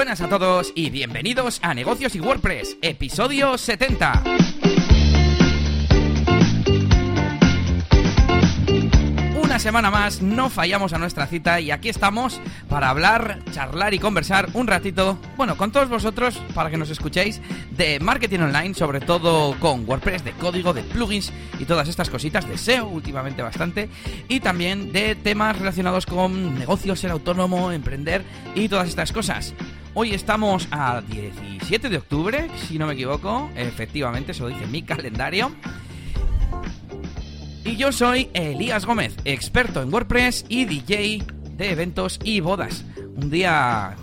buenas a todos y bienvenidos a Negocios y WordPress, episodio 70. Una semana más no fallamos a nuestra cita y aquí estamos para hablar, charlar y conversar un ratito, bueno, con todos vosotros para que nos escuchéis de marketing online, sobre todo con WordPress, de código, de plugins y todas estas cositas de SEO últimamente bastante y también de temas relacionados con negocios, ser autónomo, emprender y todas estas cosas. Hoy estamos a 17 de octubre, si no me equivoco, efectivamente, eso dice mi calendario. Y yo soy Elías Gómez, experto en WordPress y DJ de eventos y bodas. Un día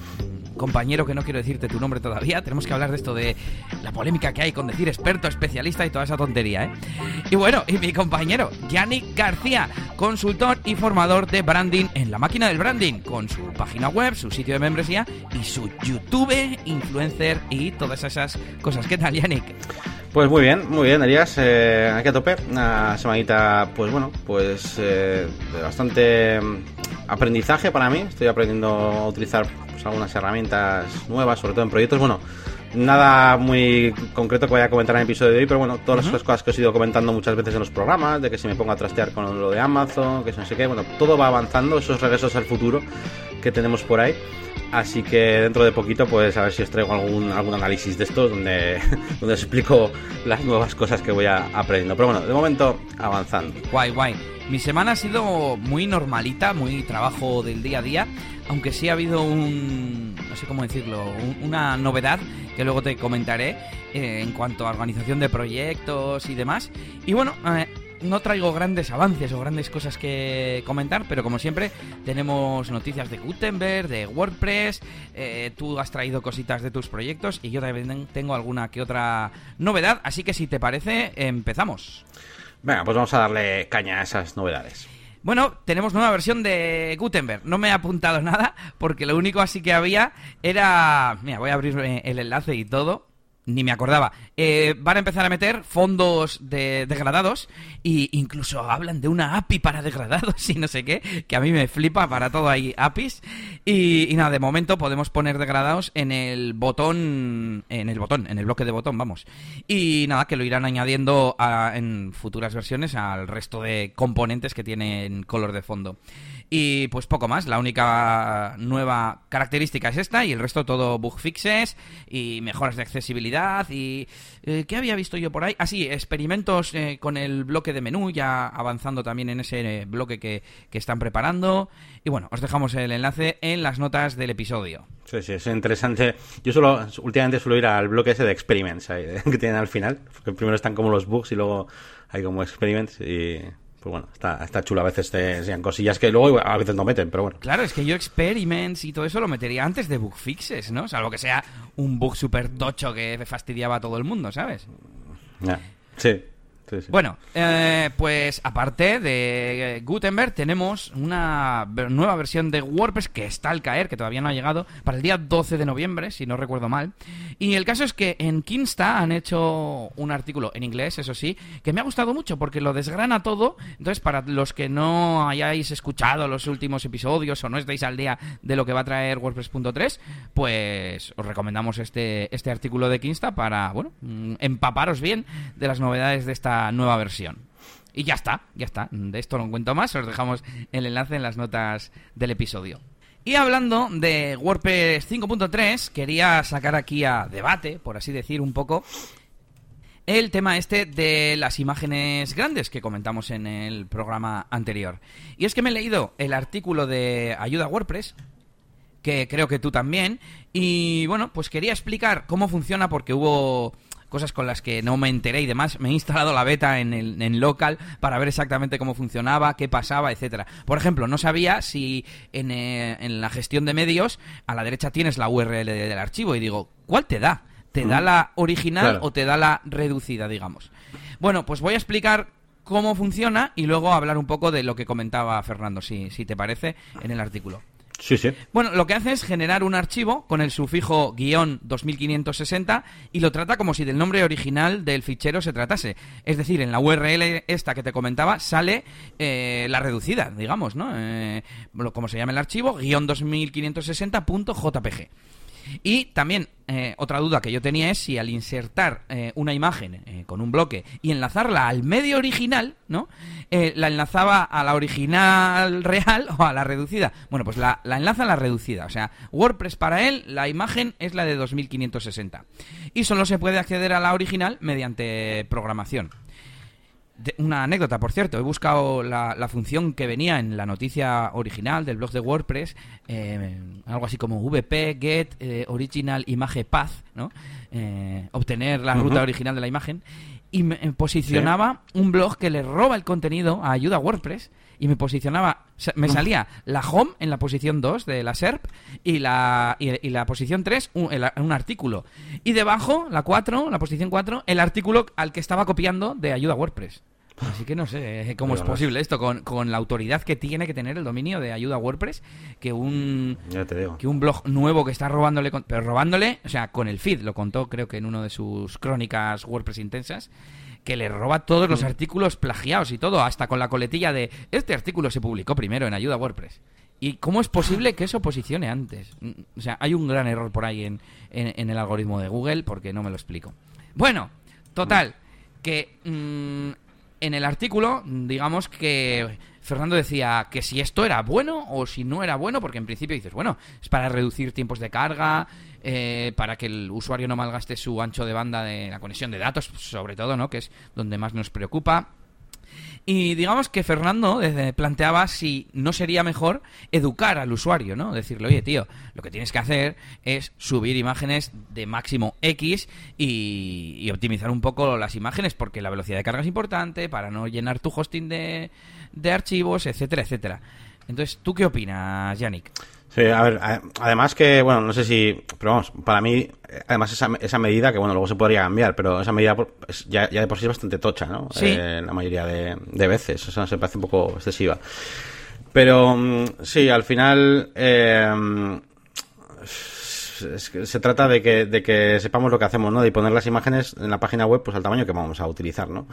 compañero que no quiero decirte tu nombre todavía, tenemos que hablar de esto de la polémica que hay con decir experto, especialista y toda esa tontería, ¿eh? Y bueno, y mi compañero, Yannick García, consultor y formador de branding en la máquina del branding, con su página web, su sitio de membresía y su YouTube, influencer y todas esas cosas. ¿Qué tal, Yannick? Pues muy bien, muy bien, Elías. Eh, aquí a tope. Una semanita, pues bueno, pues eh, de bastante mm, aprendizaje para mí. Estoy aprendiendo a utilizar algunas herramientas nuevas, sobre todo en proyectos. Bueno, nada muy concreto que vaya a comentar en el episodio de hoy, pero bueno, todas las cosas que os he ido comentando muchas veces en los programas, de que si me pongo a trastear con lo de Amazon, que no sé qué, bueno, todo va avanzando, esos regresos al futuro que tenemos por ahí. Así que dentro de poquito, pues a ver si os traigo algún, algún análisis de estos donde, donde os explico las nuevas cosas que voy a, aprendiendo. Pero bueno, de momento avanzando. Guay, guay. Mi semana ha sido muy normalita, muy trabajo del día a día, aunque sí ha habido un, no sé cómo decirlo, una novedad que luego te comentaré eh, en cuanto a organización de proyectos y demás. Y bueno, eh, no traigo grandes avances o grandes cosas que comentar, pero como siempre tenemos noticias de Gutenberg, de WordPress, eh, tú has traído cositas de tus proyectos y yo también tengo alguna que otra novedad, así que si te parece, empezamos. Venga, pues vamos a darle caña a esas novedades. Bueno, tenemos nueva versión de Gutenberg. No me he apuntado nada porque lo único así que había era... Mira, voy a abrir el enlace y todo ni me acordaba. Eh, van a empezar a meter fondos de degradados e incluso hablan de una API para degradados y no sé qué, que a mí me flipa, para todo hay APIs. Y, nada, de momento podemos poner degradados en el botón, en el botón, en el bloque de botón, vamos. Y nada, que lo irán añadiendo en futuras versiones al resto de componentes que tienen color de fondo. Y pues poco más, la única nueva característica es esta y el resto todo bug fixes y mejoras de accesibilidad y... Eh, ¿Qué había visto yo por ahí? Ah, sí, experimentos eh, con el bloque de menú, ya avanzando también en ese bloque que, están preparando. Y bueno, os dejamos el enlace en las notas del episodio. Sí, sí, es interesante. Yo solo, últimamente suelo ir al bloque ese de experiments que tienen al final, primero están como los bugs y luego hay como experiments y pues bueno, está, está chulo. A veces te enseñan cosillas que luego a veces no meten, pero bueno. Claro, es que yo experiments y todo eso lo metería antes de bug fixes, ¿no? Salvo que sea un bug súper tocho que fastidiaba a todo el mundo, ¿sabes? Ya. Sí. Bueno, eh, pues aparte de Gutenberg tenemos una nueva versión de WordPress que está al caer, que todavía no ha llegado, para el día 12 de noviembre, si no recuerdo mal. Y el caso es que en Kinsta han hecho un artículo en inglés, eso sí, que me ha gustado mucho porque lo desgrana todo. Entonces, para los que no hayáis escuchado los últimos episodios o no estáis al día de lo que va a traer WordPress.3, pues os recomendamos este, este artículo de Kinsta para, bueno, mm, empaparos bien de las novedades de esta nueva versión. Y ya está, ya está. De esto no cuento más, os dejamos el enlace en las notas del episodio. Y hablando de WordPress 5.3, quería sacar aquí a debate, por así decir, un poco el tema este de las imágenes grandes que comentamos en el programa anterior. Y es que me he leído el artículo de Ayuda a WordPress, que creo que tú también, y bueno, pues quería explicar cómo funciona porque hubo cosas con las que no me enteré y demás. Me he instalado la beta en, el, en local para ver exactamente cómo funcionaba, qué pasaba, etcétera. Por ejemplo, no sabía si en, eh, en la gestión de medios a la derecha tienes la URL del archivo y digo, ¿cuál te da? ¿Te da mm. la original o te da la reducida, digamos? Bueno, pues voy a explicar cómo funciona y luego hablar un poco de lo que comentaba Fernando, si, si te parece, en el artículo. Sí, sí. Bueno, lo que hace es generar un archivo con el sufijo guion 2560 y lo trata como si del nombre original del fichero se tratase. Es decir, en la URL esta que te comentaba sale eh, la reducida, digamos, ¿no? Eh, como se llama el archivo, guion 2560.jpg. Y también eh, otra duda que yo tenía es si al insertar eh, una imagen eh, con un bloque y enlazarla al medio original, ¿no? la enlazaba a la original real o a la reducida. Bueno, pues la, la, enlaza a la reducida. O sea, WordPress para él, la imagen es la de 2560. Y solo se puede acceder a la original mediante programación una anécdota, por cierto, he buscado la, función que venía en la noticia original del blog de WordPress, eh, algo así como VP, Get, eh, Original Image Path, ¿no? Eh, obtener la ruta original de la imagen, y me posicionaba un blog que le roba el contenido a ayuda WordPress, y me posicionaba, me salía la home en la posición 2 de la SERP y la, y, la posición 3 un, un, artículo. Y debajo, la 4, la posición 4, el artículo al que estaba copiando de ayuda WordPress. Así que no sé cómo es posible esto con, con, la autoridad que tiene que tener el dominio de ayuda WordPress que un que un blog nuevo que está robándole pero robándole, o sea, con el feed, lo contó creo que en uno de sus crónicas WordPress intensas que le roba todos los mm. artículos plagiados y todo, hasta con la coletilla de este artículo se publicó primero en ayuda WordPress. ¿Y cómo es posible que eso posicione antes? O sea, hay un gran error por ahí en, en, el algoritmo de Google porque no me lo explico. Bueno, total, que mm, en el artículo, digamos que Fernando decía que si esto era bueno o si no era bueno, porque en principio dices, bueno, es para reducir tiempos de carga, eh, para que el usuario no malgaste su ancho de banda de la conexión de datos, sobre todo, ¿no? Que es donde más nos preocupa. Y digamos que Fernando planteaba si no sería mejor educar al usuario, ¿no? Decirle, oye, tío, lo que tienes que hacer es subir imágenes de máximo X y, optimizar un poco las imágenes porque la velocidad de carga es importante para no llenar tu hosting de, de archivos, etcétera, etcétera. Entonces, ¿tú qué opinas, Yannick? Sí, a ver, además que, bueno, no sé si, pero vamos, para mí, además esa, esa medida, que bueno, luego se podría cambiar, pero esa medida ya, ya de por sí es bastante tocha, ¿no? Sí. Eh, la mayoría de, de veces, eso se parece un poco excesiva. Pero mm, sí, al final eh, se trata de que, de que sepamos lo que hacemos, ¿no? De poner las imágenes en la página web pues al tamaño que vamos a utilizar, ¿no?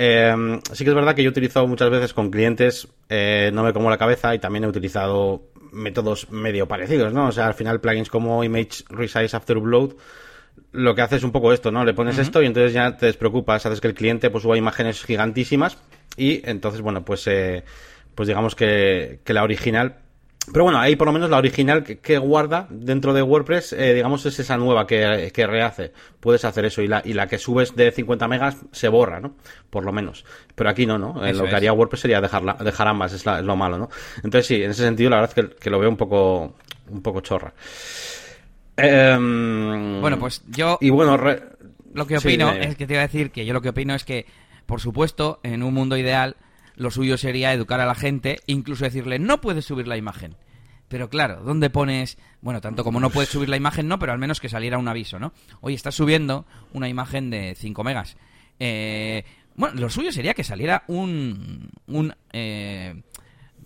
Eh, sí que es verdad que yo he utilizado muchas veces con clientes, eh, no me como la cabeza y también he utilizado métodos medio parecidos, ¿no? O sea, al final plugins como Image Resize After Upload lo que hace es un poco esto, ¿no? Le pones esto y entonces ya te despreocupas, haces que el cliente pues suba imágenes gigantísimas y entonces, bueno, pues, eh, pues digamos que, que la original pero bueno, ahí por lo menos la original que, guarda dentro de WordPress, eh, digamos, es esa nueva que, rehace. Puedes hacer eso y la, y la que subes de 50 megas se borra, ¿no? Por lo menos. Pero aquí no, ¿no? Eh, lo que haría WordPress sería dejarla, dejar ambas, es, lo malo, ¿no? Entonces sí, en ese sentido la verdad es que, lo veo un poco, un poco chorra. Em, bueno, pues yo... Y bueno, lo que opino es que te iba a decir que yo lo que opino es que, por supuesto, en un mundo ideal lo suyo sería educar a la gente, incluso decirle, no puedes subir la imagen. Pero claro, ¿dónde pones? Bueno, tanto como no puedes subir la imagen, no, pero al menos que saliera un aviso, ¿no? Oye, estás subiendo una imagen de 5 megas. Eh, bueno, lo suyo sería que saliera un, un eh,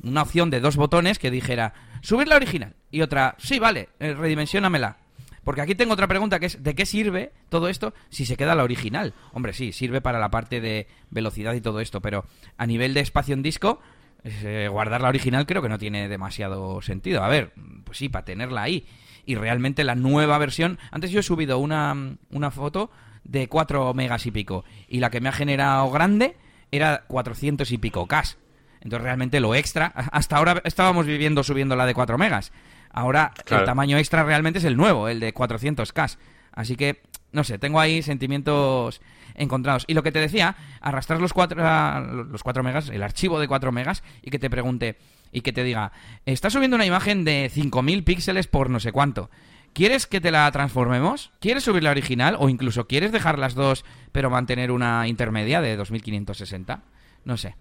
una opción de dos botones que dijera subir la original y otra, sí, vale, eh, redimensionamela. Porque aquí tengo otra pregunta que es, ¿de qué sirve todo esto si se queda la original? Hombre, sí, sirve para la parte de velocidad y todo esto, pero a nivel de espacio en disco, eh, guardar la original creo que no tiene demasiado sentido. A ver, pues sí, para tenerla ahí. Y realmente la nueva versión... Antes yo he subido una, una foto de 4 megas y pico, y la que me ha generado grande era 400 y pico K. Entonces realmente lo extra, hasta ahora estábamos viviendo subiendo la de 4 megas. Ahora el tamaño extra realmente es el nuevo, el de 400K. Así que, no sé, tengo ahí sentimientos encontrados. Y lo que te decía, arrastrar los 4, los 4 megas, el archivo de 4 megas, y que te pregunte, y que te diga, estás subiendo una imagen de 5000 píxeles por no sé cuánto. ¿Quieres que te la transformemos? ¿Quieres subir la original? ¿O incluso quieres dejar las dos pero mantener una intermedia de 2560? No sé.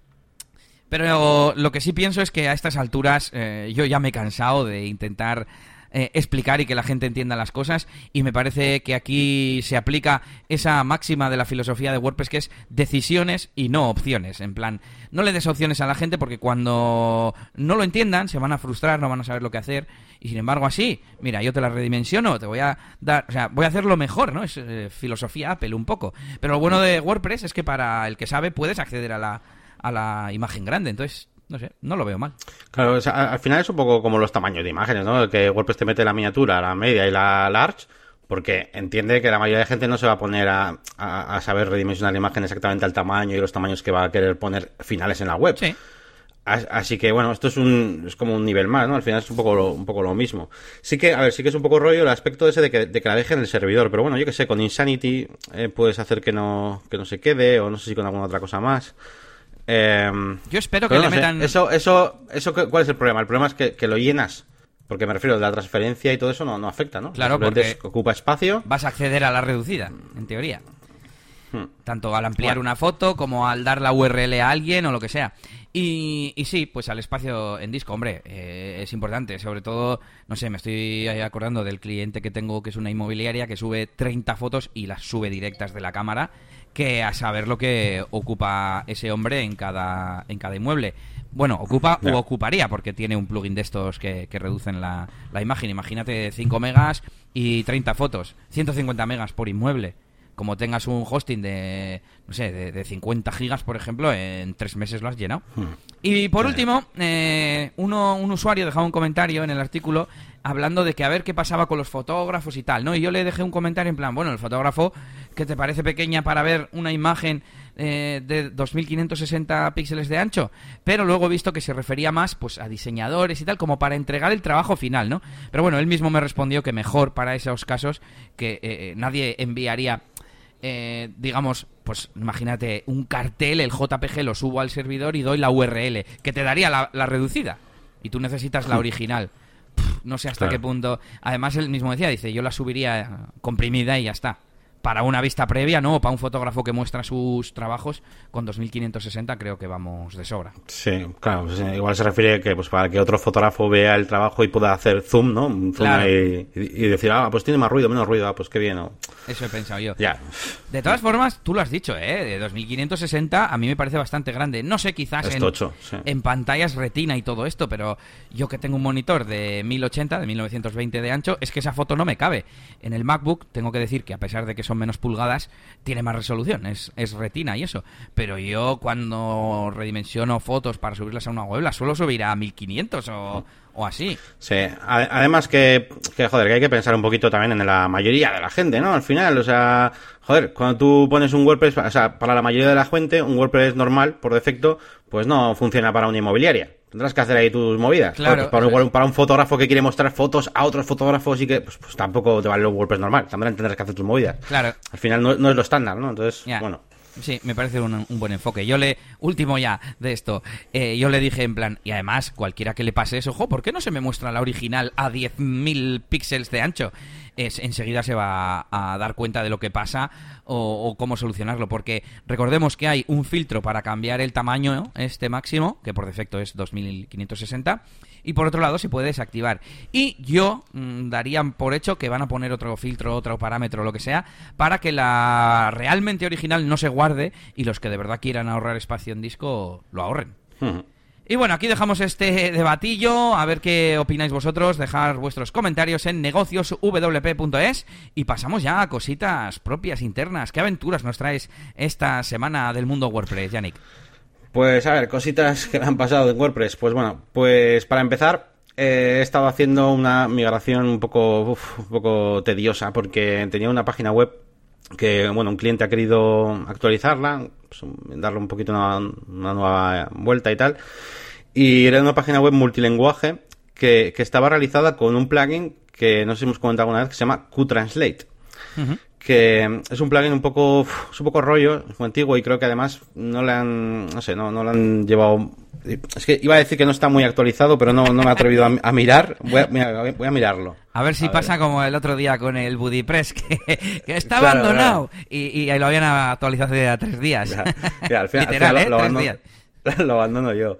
Pero lo que sí pienso es que a estas alturas eh, yo ya me he cansado de intentar eh, explicar y que la gente entienda las cosas y me parece que aquí se aplica esa máxima de la filosofía de WordPress que es decisiones y no opciones. En plan, no le des opciones a la gente porque cuando no lo entiendan se van a frustrar, no van a saber lo que hacer y sin embargo así, mira, yo te la redimensiono, te voy a dar, o sea, voy a hacerlo mejor, ¿no? Es eh, filosofía Apple un poco. Pero lo bueno de WordPress es que para el que sabe puedes acceder a la a la imagen grande. Entonces, No sé, no lo veo mal. Claro, o sea, al final es un poco como los tamaños de imágenes, ¿no? Que WordPress te mete la miniatura, la media y la large, porque entiende que la mayoría de gente no se va a poner a, a- a saber redimensionar la imagen exactamente al tamaño y los tamaños que va a querer poner finales en la web. Sí. As- Así que bueno, esto es un es como un nivel más, ¿no? Al final es un poco lo, un poco lo mismo. Sí que, a ver, sí que es un poco rollo el aspecto ese de que, de que la dejen en el servidor, pero bueno, yo que sé, con Insanity eh, puedes hacer que no, que no se quede, o no sé si con alguna otra cosa más. Em, Yo espero que le sé, metan... Eso, eso, eso, ¿qué- ¿cuál es el problema? El problema es que, que lo llenas. Porque me refiero, la transferencia y todo eso no, no afecta, ¿no? Claro, porque- es ocupa espacio. vas a acceder a la reducida, en teoría. Hmm. Tanto al ampliar Bueno. una foto como al dar la URL a alguien o lo que sea. Y, y sí, pues al espacio en disco, hombre, eh, es importante. Sobre todo, no sé, me estoy acordando del cliente que tengo que es una inmobiliaria que sube 30 fotos y las sube directas de la cámara, que a saber lo que ocupa ese hombre en cada, en cada inmueble. Bueno, ocupa u ocuparía, porque tiene un plugin de estos que, que reducen la, la imagen. Imagínate 5 megas y 30 fotos, 150 megas por inmueble. Como tengas un hosting de, no sé, de, de 50 gigas, por ejemplo, en tres meses lo has llenado. Y por último, eh, uno, un usuario dejaba un comentario en el artículo hablando de que a ver qué pasaba con los fotógrafos y tal, ¿no? Y yo le dejé un comentario en plan, bueno, el fotógrafo que te parece pequeña para ver una imagen eh, de 2560 píxeles de ancho, pero luego he visto que se refería más pues a diseñadores y tal como para entregar el trabajo final, ¿no? Pero bueno, él mismo me respondió que mejor para esos casos que eh, eh, nadie enviaría eh, digamos, pues imagínate un cartel, el JPG lo subo al servidor y doy la URL, que te daría la, la reducida. Y tú necesitas la original. No sé hasta Claro. qué punto. Además, él mismo decía, dice, yo la subiría comprimida y ya está. Para una vista previa, no, para un fotógrafo que muestra sus trabajos, con 2560 creo que vamos de sobra. Sí, claro, pues, eh, igual se refiere que pues para que otro fotógrafo vea el trabajo y pueda hacer zoom, ¿no? Zoom Claro. y, y decir, ah, pues tiene más ruido, menos ruido, ah, pues qué bien, ¿no? Eso he pensado yo. Ya. De todas formas, tú lo has dicho, ¿eh? De 2560 a mí me parece bastante grande. No sé, quizás en, tocho, sí. en pantallas retina y todo esto, pero yo que tengo un monitor de 1080, de 1920 de ancho, es que esa foto no me cabe. En el MacBook tengo que decir que a pesar de que son menos pulgadas, tiene más resolución, es, retina y eso. Pero yo cuando redimensiono fotos para subirlas a una web, las suelo subir a 1500 o, o así. Sí, además que, que, joder, que hay que pensar un poquito también en la mayoría de la gente, ¿no? Al final, o sea, joder, cuando tú pones un WordPress, o sea, para la mayoría de la gente, un WordPress normal, por defecto, pues no funciona para una inmobiliaria. Tendrás que hacer ahí tus movidas. Claro, Pues para, igual, para un fotógrafo que quiere mostrar fotos a otros fotógrafos y que, pues, pues tampoco te vale un WordPress normal. También tendrás que hacer tus movidas. Claro. Al final no, no es lo estándar, ¿no? Entonces, bueno. Sí, me parece un, un buen enfoque. Yo le, último ya de esto, eh, yo le dije en plan, y además, cualquiera que le pase eso, ojo, ¿por qué no se me muestra la original a 10.000 píxeles de ancho? Es, enseguida se va a dar cuenta de lo que pasa o, cómo solucionarlo, porque recordemos que hay un filtro para cambiar el tamaño, este máximo, que por defecto es 2560, y por otro lado se puede desactivar. Y yo mm, daría por hecho que van a poner otro filtro, otro parámetro, lo que sea, para que la realmente original no se guarde y los que de verdad quieran ahorrar espacio en disco lo ahorren. Y bueno, aquí dejamos este debatillo, a ver qué opináis vosotros, dejar vuestros comentarios en negocioswp.es y pasamos ya a cositas propias internas. ¿Qué aventuras nos traes esta semana del mundo WordPress, Yannick? Pues a ver, cositas que me han pasado en WordPress. Pues bueno, pues para empezar, eh, he estado haciendo una migración un poco, uf, un poco tediosa porque tenía una página web que, bueno, un cliente ha querido actualizarla, pues, darle un poquito una, una nueva vuelta y tal. Y era una página web multilingüe que, que estaba realizada con un plugin que no sé si hemos comentado alguna vez que se llama QTranslate que es un plugin un poco es un poco rollo, es muy antiguo y creo que además no le han no sé, no, no le han llevado es que iba a decir que no está muy actualizado, pero no, no me he atrevido a, a mirar. Voy a, mira, voy a mirarlo. A ver si A pasa ver. como el otro día con el BuddyPress, que, que está Claro, abandonado. Y, y ahí lo habían actualizado hace tres días. Ya, ya, al final, al Literal, final ¿eh? lo, Tres abandono, días. lo abandono yo.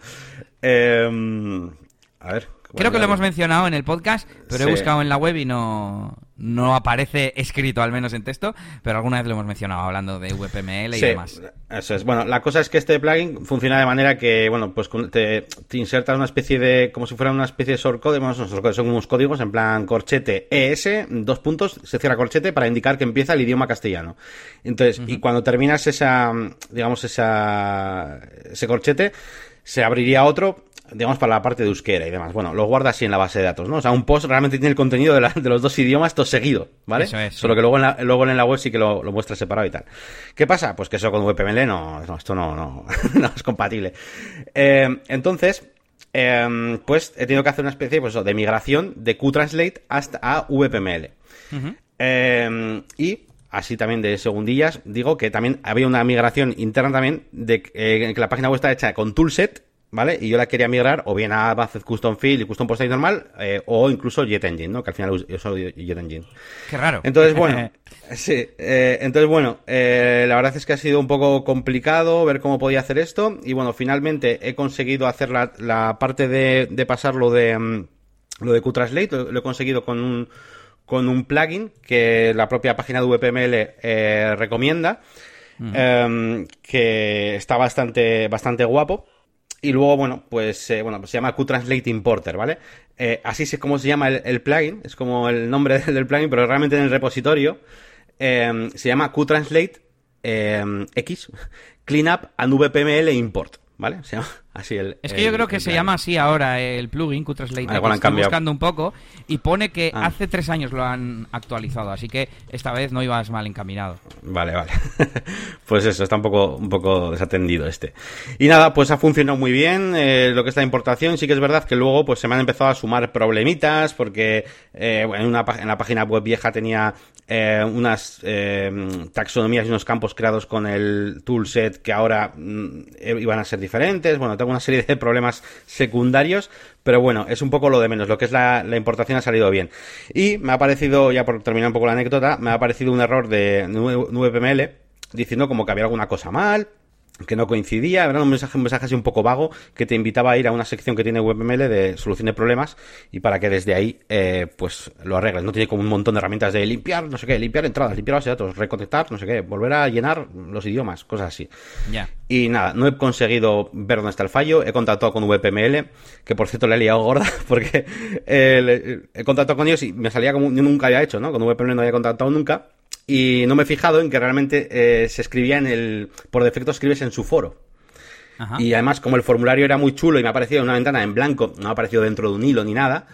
Eh, a ver. Creo que lo hemos mencionado en el podcast, pero he buscado en la web y no, no aparece escrito, al menos en texto, pero alguna vez lo hemos mencionado hablando de VPML y Sí, demás. Eso es. Bueno, la cosa es que este plugin funciona de manera que, bueno, pues te, te insertas una especie de, como si fuera una especie de shortcode, bueno, son, son unos códigos en plan corchete ES, dos puntos, se cierra corchete para indicar que empieza el idioma castellano. Entonces, y cuando terminas esa, digamos, esa, ese corchete, se abriría otro digamos, para la parte de euskera y demás. Bueno, lo guarda así en la base de datos, ¿no? O sea, un post realmente tiene el contenido de, de los dos idiomas todo seguido, ¿vale? Eso es, Solo que luego en, la, luego en la web sí que lo, lo, muestra separado y tal. ¿Qué pasa? Pues que eso con VPML no, no esto no, no, no, es compatible. Eh, entonces, eh, pues he tenido que hacer una especie pues, de migración de QTranslate hasta a. Uh -huh. eh, y así también de segundillas, digo que también había una migración interna también de eh, que la página web está hecha con toolset ¿vale? Y yo la quería migrar o bien a Bazed Custom Field y Custom Post normal, eh, o incluso Jet Engine, ¿no? Que al final yo uso Jet Engine. Qué raro. Entonces, bueno, sí, eh, entonces, bueno, eh, la verdad es que ha sido un poco complicado ver cómo podía hacer esto, y bueno, finalmente he conseguido hacer la, la parte de, de pasar lo de, lo de QTranslate, lo, lo he conseguido con un, con un plugin que la propia página de VPML eh, recomienda, mm. eh, que está bastante, bastante guapo. Y luego, bueno, pues, eh, bueno, pues se llama QTranslate Importer, ¿vale? Eh, así es como se llama el, el, plugin, es como el nombre del plugin, pero realmente en el repositorio eh, se llama QTranslate X Cleanup and VPML Import, ¿vale? Se llama así el. Es que el, yo creo que se llama así ahora el plugin QTranslate. Ah, igual han Estoy cambiado. buscando un poco y pone que Ah. hace tres años lo han actualizado, así que esta vez no ibas mal encaminado. Vale, vale. pues eso, está un poco, un poco desatendido este. Y nada, pues ha funcionado muy bien eh, lo que es la importación. Sí que es verdad que luego pues se me han empezado a sumar problemitas porque eh, en, una, en la página web vieja tenía eh, unas eh, taxonomías y unos campos creados con el toolset que ahora mm, iban a ser diferentes. Bueno, tengo una serie de problemas secundarios, pero bueno, es un poco lo de menos. Lo que es la, importación ha salido bien. Y me ha parecido, ya por terminar un poco la anécdota, me ha parecido un error de VPML diciendo como que había alguna cosa mal, que no coincidía, era un mensaje, un mensaje así un poco vago que te invitaba a ir a una sección que tiene WebML de solución de problemas y para que desde ahí eh, pues lo arregles. No tiene como un montón de herramientas de limpiar, no sé qué, limpiar entradas, limpiar base de datos, reconectar, no sé qué, volver a llenar los idiomas, cosas así. Ya. Y nada, no he conseguido ver dónde está el fallo, he contactado con VPML, que por cierto le he liado gorda porque eh, he contactado con ellos y me salía como yo nunca había hecho, ¿no? Con VPML no había contactado nunca y no me he fijado en que realmente eh, se escribía en el. Por defecto escribes en su foro. Ajá. Y además, como el formulario era muy chulo y me ha aparecido en una ventana en blanco, no ha aparecido dentro de un hilo ni nada.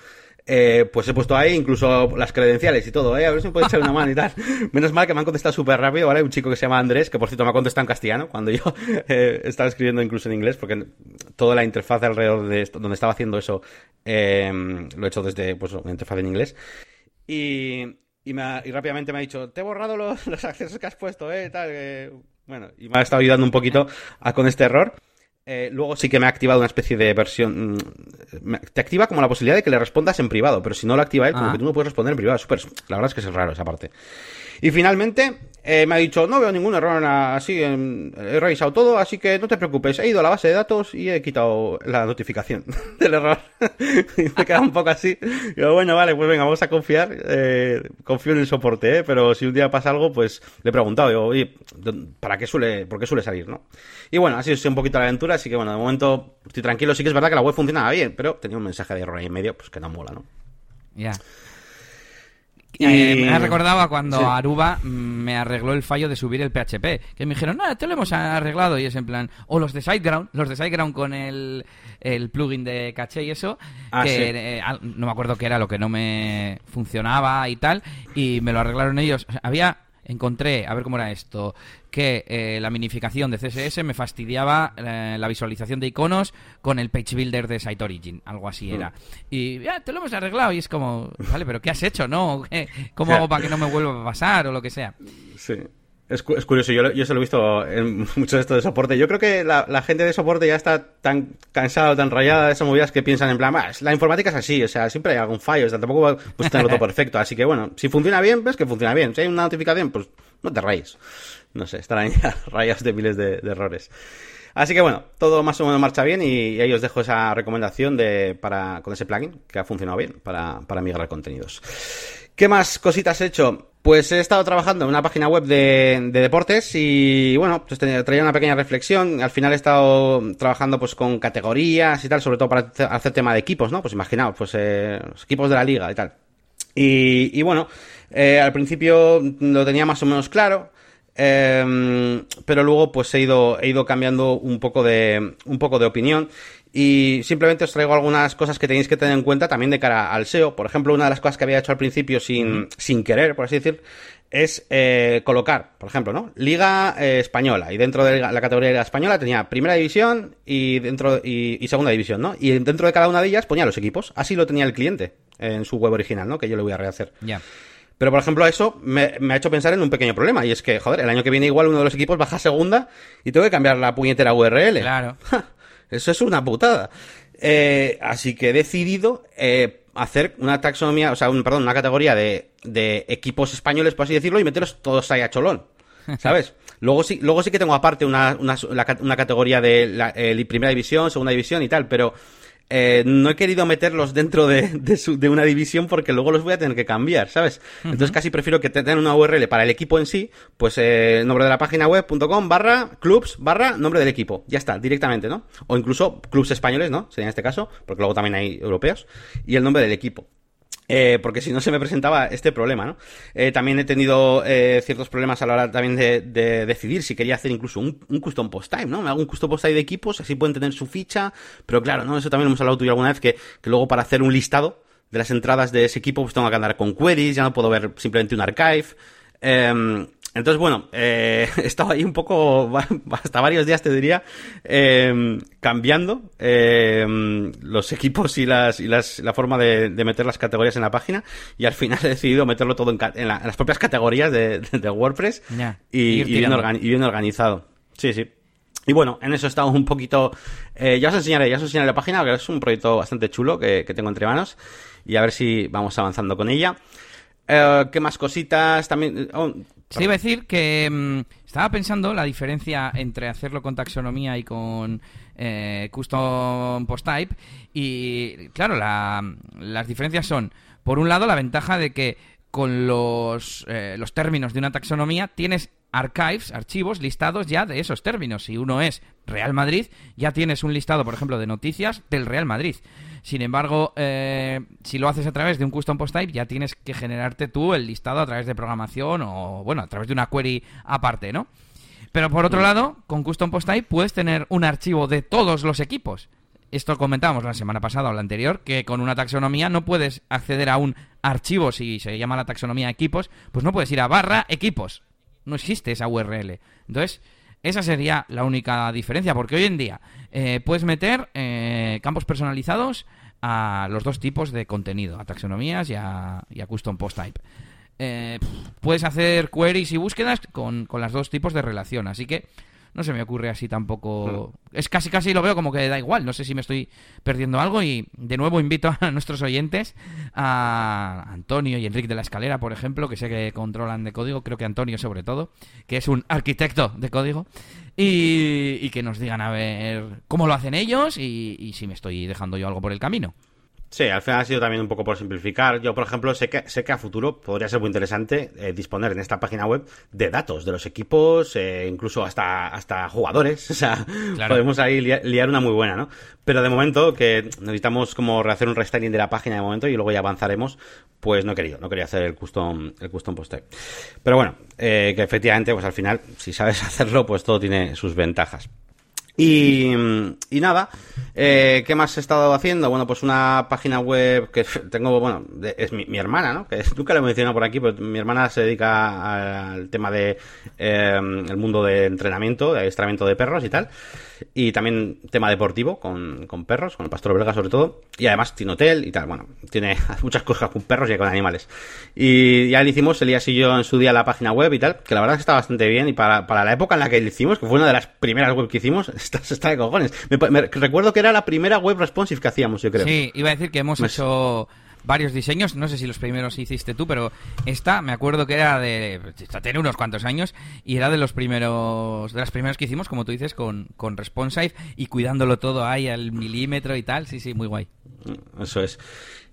Eh, pues he puesto ahí incluso las credenciales y todo, ¿eh? A ver si me puede echar una mano y tal. Menos mal que me han contestado súper rápido, ¿vale? Un chico que se llama Andrés, que por cierto me ha contestado en castellano, cuando yo eh, estaba escribiendo incluso en inglés, porque toda la interfaz alrededor de esto, donde estaba haciendo eso, eh, lo he hecho desde, pues, una interfaz en inglés. Y, y, me ha, y, rápidamente me ha dicho, te he borrado los, los accesos que has puesto, eh, tal, eh. bueno, y me ha estado ayudando un poquito a, con este error. Eh, luego sí que me ha activado una especie de versión. mm, Te activa como la posibilidad de que le respondas en privado, pero si no lo activa él, como Ah. que tú no puedes responder en privado. Súper, la verdad es que es raro esa parte. Y finalmente eh, me ha dicho, no veo ningún error así, en- he revisado todo, así que no te preocupes. He ido a la base de datos y he quitado la notificación del error. y me queda un poco así. Digo, bueno, vale, pues venga, vamos a confiar. eh, confío en el soporte, ¿eh? pero si un día pasa algo, pues le he preguntado, digo, oye, ¿para qué suele, por qué suele salir, no? Y bueno, así es un poquito la aventura, así que bueno, de momento estoy tranquilo. Sí que es verdad que la web funcionaba bien, pero tenía un mensaje de error ahí en medio, pues que no mola, ¿no? Ya. Y- Eh, me ha recordado a cuando Sí. Aruba mm, me arregló el fallo de subir el PHP. Que me dijeron, no, te lo hemos arreglado. Y es en plan, o los de SiteGround, los de SiteGround con el, el plugin de caché y eso, Ah, que sí. eh, no me acuerdo qué era lo que no me funcionaba y tal, y me lo arreglaron ellos. O sea, había, encontré, a ver cómo era esto, que eh, la minificación de CSS me fastidiaba eh, la visualización de iconos con el page builder de Site Origin, algo así era. Y ya, te lo hemos arreglado y es como, vale, pero ¿qué has hecho, no? ¿Qué- ¿Cómo hago para que no me vuelva a pasar o lo que sea? Sí. Es, es curioso, yo, yo se lo he visto en mucho de esto de soporte. Yo creo que la, la gente de soporte ya está tan cansada o tan rayada de esas movidas que piensan en plan, "Ah, la informática es así, o sea, siempre hay algún fallo, o sea, tampoco puedes tenerlo todo perfecto. Así que bueno, si funciona bien, ves que funciona bien. Si hay una notificación, pues no te rayes. No sé, estarán ya rayas de miles de, de errores. Así que bueno, todo más o menos marcha bien y ahí os dejo esa recomendación de, para, con ese plugin que ha funcionado bien para, para migrar contenidos. ¿Qué más cositas he hecho? Pues he estado trabajando en una página web de, de deportes y bueno, pues traía una pequeña reflexión. Al final he estado trabajando pues con categorías y tal, sobre todo para hacer- tema de equipos, ¿no? Pues imaginaos, pues eh, equipos de la liga y tal. Y, y bueno, eh, al principio lo tenía más o menos claro. Em, pero luego pues he ido, he ido cambiando un poco de, un poco de opinión. Y simplemente os traigo algunas cosas que tenéis que tener en cuenta también de cara al SEO. Por ejemplo, una de las cosas que había hecho al principio sin, sin querer, por así decir, es eh, colocar, por ejemplo, ¿no? Liga eh, Española. Y dentro de la categoría de Liga Española tenía Primera División y dentro y, Segunda División, ¿no? Y dentro de cada una de ellas ponía los equipos. Así lo tenía el cliente en su web original, ¿no? Que yo le voy a rehacer. Ya. Pero, por ejemplo, eso me, ha hecho pensar en un pequeño problema. Y es que, joder, el año que viene igual uno de los equipos baja a segunda y tengo que cambiar la puñetera URL. Claro. eso es una putada. Eh, así que he decidido eh, hacer una taxonomía, o sea, un, perdón, una categoría de, de equipos españoles, por así decirlo, y meterlos todos ahí a cholón. ¿Sabes? Luego sí, luego sí que tengo aparte una, una, una categoría de la, eh, primera división, segunda división y tal, pero eh, no he querido meterlos dentro de, de, una división porque luego los voy a tener que cambiar, ¿sabes? Entonces casi prefiero que tengan una URL para el equipo en sí, pues eh, nombre de la página web.com barra clubs barra nombre del equipo. Ya está, directamente, ¿no? O incluso clubs españoles, ¿no? Sería en este caso, porque luego también hay europeos. Y el nombre del equipo. Eh, porque si no se me presentaba este problema, ¿no? Eh, también he tenido eh, ciertos problemas a la hora también de, decidir si quería hacer incluso un, custom post time, ¿no? Me hago un custom post time de equipos, así pueden tener su ficha, pero claro, ¿no? Eso también hemos hablado tú y alguna vez, que, que luego para hacer un listado de las entradas de ese equipo, pues tengo que andar con queries, ya no puedo ver simplemente un archive. Eh, entonces, bueno, eh, he estado ahí un poco, hasta varios días te diría, em, cambiando em, los equipos y, las, y las, la forma de, meter las categorías en la página y al final he decidido meterlo todo en, las propias categorías de, WordPress y, bien organizado. Sí, sí. Y bueno, en eso he estado un poquito... Eh, ya os enseñaré, ya os enseñaré la página, que es un proyecto bastante chulo que, que tengo entre manos y a ver si vamos avanzando con ella. Eh, ¿Qué más cositas? También. Oh, Sí, iba a decir que mm, estaba pensando la diferencia entre hacerlo con taxonomía y con eh, custom post type. Y claro, las diferencias son, por un lado, la ventaja de que con los, eh, los términos de una taxonomía tienes archives, archivos listados ya de esos términos. Si uno es Real Madrid, ya tienes un listado, por ejemplo, de noticias del Real Madrid. Sin embargo, eh, si lo haces a través de un custom post type, ya tienes que generarte tú el listado a través de programación o, bueno, a través de una query aparte, ¿no? Pero por otro lado, con custom post type puedes tener un archivo de todos los equipos. Esto comentábamos la semana pasada o la anterior, que con una taxonomía no puedes acceder a un archivo, si se llama la taxonomía equipos, pues no puedes ir a barra equipos. No existe esa URL. Entonces, esa sería la única diferencia, porque hoy en día eh, puedes meter eh, campos personalizados a los dos tipos de contenido, a taxonomías y a, custom post type. Eh, puedes hacer queries y búsquedas con, con los dos tipos de relación, así que no se me ocurre así tampoco. Es casi casi lo veo como que da igual. No sé si me estoy perdiendo algo. Y de nuevo invito a nuestros oyentes, a Antonio y Enrique de la Escalera, por ejemplo, que sé que controlan de código. Creo que Antonio, sobre todo, que es un arquitecto de código. Y, que nos digan a ver cómo lo hacen ellos y si me estoy dejando yo algo por el camino. Sí, al final ha sido también un poco por simplificar. Yo, por ejemplo, sé que, sé que a futuro podría ser muy interesante eh, disponer en esta página web de datos de los equipos, eh, incluso hasta, hasta jugadores. O sea, podemos ahí liar, una muy buena, ¿no? Pero de momento, que necesitamos como rehacer un restyling de la página de momento y luego ya avanzaremos, pues no he querido, no quería hacer el custom, el custom post Pero bueno, eh, que efectivamente, pues al final, si sabes hacerlo, pues todo tiene sus ventajas. Y, nada, eh, ¿qué más he estado haciendo? Bueno, pues una página web que tengo, bueno, es mi, hermana, ¿no? Que nunca lo he mencionado por aquí, pero mi hermana se dedica al tema de eh, el mundo de entrenamiento, de adiestramiento de perros y tal y también tema deportivo con, con, perros, con el pastor belga sobre todo, y además tiene hotel y tal, bueno, tiene muchas cosas con perros y con animales. Y ya le hicimos, Elías y yo en su día la página web y tal, que la verdad es que está bastante bien y para, para la época en la que lo hicimos, que fue una de las primeras web que hicimos, está, está de cojones. Me, recuerdo que era la primera web responsive que hacíamos, yo creo. Sí, iba a decir que hemos hecho varios diseños. No sé si los primeros hiciste tú, pero esta me acuerdo que era de. tiene unos cuantos años y era de los primeros. De las primeras que hicimos, como tú dices, con, con Responsive y cuidándolo todo ahí al milímetro y tal. Sí, sí, muy guay. Eso es.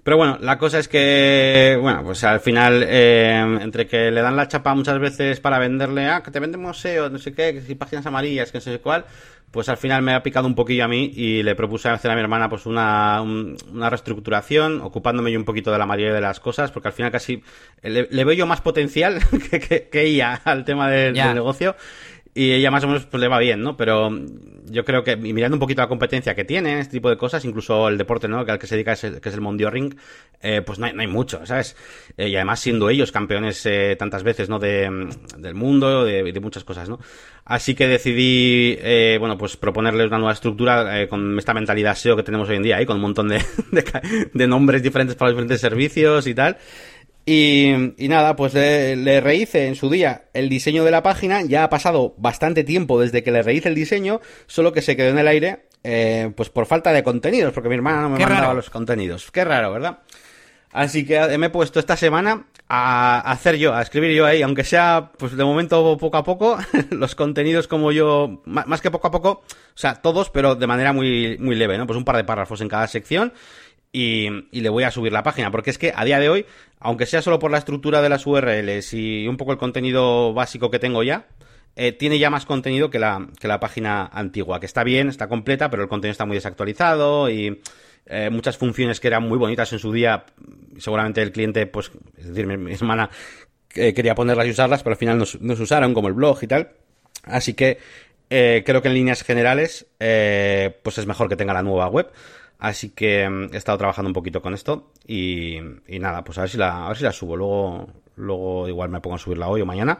Pero bueno, la cosa es que, bueno, pues al final, eh, entre que le dan la chapa muchas veces para venderle, ah, que te vendemos SEO, no sé qué, que si páginas amarillas, que no sé cuál, pues al final me ha picado un poquillo a mí y le propuse hacer a mi hermana pues una, una reestructuración, ocupándome yo un poquito de la mayoría de las cosas, porque al final casi le, veo yo más potencial que, que, ella al tema del negocio y ella más o menos pues le va bien, ¿no? Pero yo creo que mirando un poquito la competencia que tiene, este tipo de cosas, incluso el deporte, ¿no? Que al que se dedica es el, que es el Mondio Ring, eh, pues no hay, no hay, mucho, ¿sabes? Eh, y además siendo ellos campeones eh, tantas veces, ¿no? De, del mundo, de, de, muchas cosas, ¿no? Así que decidí, eh, bueno, pues proponerles una nueva estructura eh, con esta mentalidad SEO que tenemos hoy en día, ahí, con un montón de, de, de nombres diferentes para los diferentes servicios y tal. Y, nada, pues le, rehice en su día el diseño de la página. Ya ha pasado bastante tiempo desde que le rehice el diseño, solo que se quedó en el aire, eh, pues por falta de contenidos, porque mi hermana no me mandaba los contenidos. Qué raro, ¿verdad? Así que me he puesto esta semana a hacer yo, a escribir yo ahí, aunque sea, pues de momento poco a poco, los contenidos como yo, más que poco a poco, o sea, todos, pero de manera muy, muy leve, ¿no? Pues un par de párrafos en cada sección y, le voy a subir la página, porque es que a día de hoy, aunque sea solo por la estructura de las URLs y un poco el contenido básico que tengo ya, eh, tiene ya más contenido que la, que la página antigua, que está bien, está completa, pero el contenido está muy desactualizado y eh, muchas funciones que eran muy bonitas en su día, seguramente el cliente, pues, es decir, mi, hermana eh, quería ponerlas y usarlas, pero al final no, se usaron, como el blog y tal. Así que creo que en líneas generales, pues es mejor que tenga la nueva web. Así que mm, he estado trabajando un poquito con esto y, nada, pues a ver si la, a si la subo. Luego, luego igual me pongo a subirla hoy o mañana.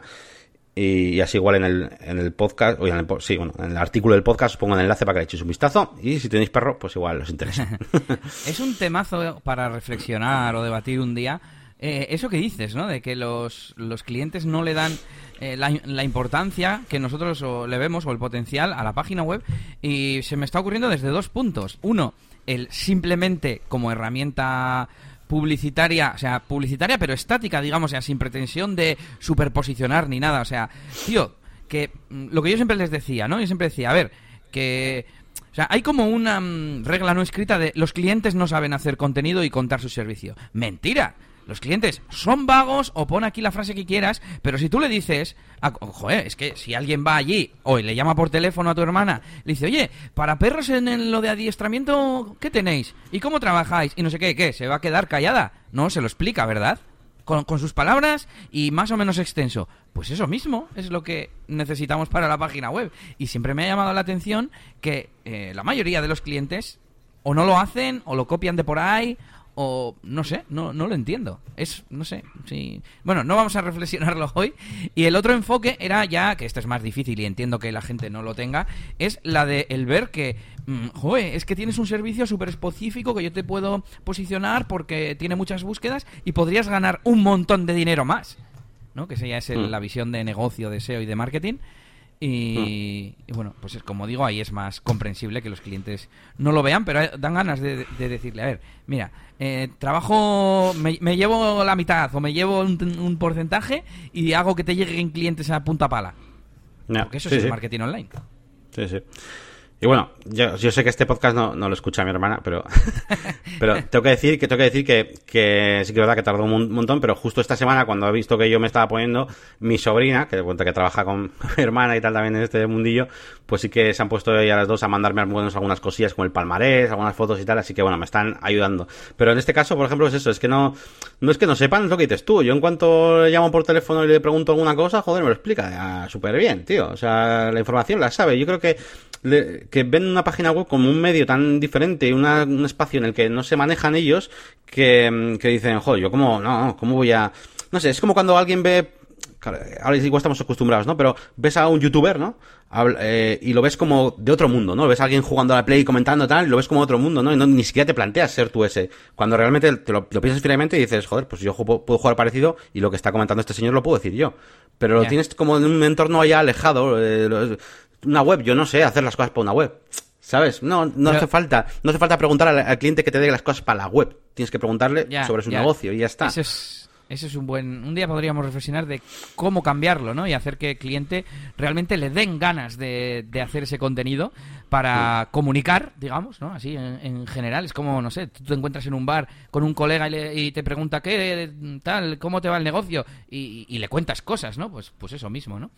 Y, así igual en el, en el podcast, o en el, sí, bueno, en el artículo del podcast os pongo el enlace para que le echéis un vistazo. Y si tenéis perro, pues igual os interesa. es un temazo para reflexionar o debatir un día. Eh, eso que dices, ¿no? De que los, los clientes no le dan eh, la, la, importancia que nosotros le vemos o el potencial a la página web. Y se me está ocurriendo desde dos puntos. Uno, el simplemente como herramienta publicitaria, o sea, publicitaria pero estática, digamos, o sea, sin pretensión de superposicionar ni nada, o sea, tío, que mm, lo que yo siempre les decía, ¿no? Yo siempre decía, a ver, que o sea, hay como una mm, regla no escrita de los clientes no saben hacer contenido y contar su servicio. Mentira. Los clientes son vagos o pon aquí la frase que quieras, pero si tú le dices, joder, es que si alguien va allí o le llama por teléfono a tu hermana, le dice, oye, para perros en lo de adiestramiento, ¿qué tenéis? ¿Y cómo trabajáis? Y no sé qué, ¿qué? ¿Se va a quedar callada? No, se lo explica, ¿verdad? Con, sus palabras y más o menos extenso. Pues eso mismo es lo que necesitamos para la página web. Y siempre me ha llamado la atención que eh, la mayoría de los clientes o no lo hacen o lo copian de por ahí o no sé, no, no lo entiendo. Es, no sé, sí. Bueno, no vamos a reflexionarlo hoy. Y el otro enfoque era ya, que esto es más difícil y entiendo que la gente no lo tenga, es la de el ver que, mm, joder, es que tienes un servicio súper específico que yo te puedo posicionar porque tiene muchas búsquedas y podrías ganar un montón de dinero más. ¿No? Que esa ya es mm. la visión de negocio, de SEO y de marketing. Y, bueno, pues es, como digo, ahí es más comprensible que los clientes no lo vean, pero dan ganas de, decirle, a ver, mira, eh, trabajo, me, llevo la mitad o me llevo un, porcentaje y hago que te lleguen clientes a punta pala. Porque eso es marketing online. Sí, sí. Y bueno, yo, sé que este podcast no, no, lo escucha mi hermana, pero, pero tengo que decir que tengo que decir que, que sí que es verdad que tardó un montón, pero justo esta semana cuando ha visto que yo me estaba poniendo, mi sobrina, que de cuenta que trabaja con mi hermana y tal también en este mundillo, pues sí que se han puesto ya las dos a mandarme algunas cosillas como el palmarés, algunas fotos y tal, así que bueno, me están ayudando. Pero en este caso, por ejemplo, es eso, es que no, no es que no sepan lo que dices tú. Yo en cuanto le llamo por teléfono y le pregunto alguna cosa, joder, me lo explica súper bien, tío. O sea, la información la sabe. Yo creo que que ven una página web como un medio tan diferente, un espacio en el que no se manejan ellos, que, que dicen, joder, yo cómo, no, cómo voy a... No sé, es como cuando alguien ve ahora igual estamos acostumbrados, ¿no? Pero ves a un youtuber, ¿no? Eh, y lo ves como de otro mundo, ¿no? Ves a alguien jugando a la Play y comentando tal, y lo ves como otro mundo, ¿no? Y no, ni siquiera te planteas ser tú ese. Cuando realmente te lo, piensas finalmente y dices, joder, pues yo puedo jugar parecido y lo que está comentando este señor lo puedo decir yo. Pero lo tienes como en un entorno allá alejado. Eh, una web, yo no sé hacer las cosas para una web. ¿Sabes? No, no hace falta, no hace falta preguntar al, cliente que te dé las cosas para la web. Tienes que preguntarle sobre su negocio y ya está. Ese es, ese es un buen. Un día podríamos reflexionar de cómo cambiarlo, ¿no? Y hacer que el cliente realmente le den ganas de, de hacer ese contenido para comunicar, digamos, ¿no? Así en, general. Es como, no sé, tú te encuentras en un bar con un colega y, te pregunta, ¿qué tal? ¿Cómo te va el negocio? Y, y, le cuentas cosas, ¿no? Pues, pues eso mismo, ¿no?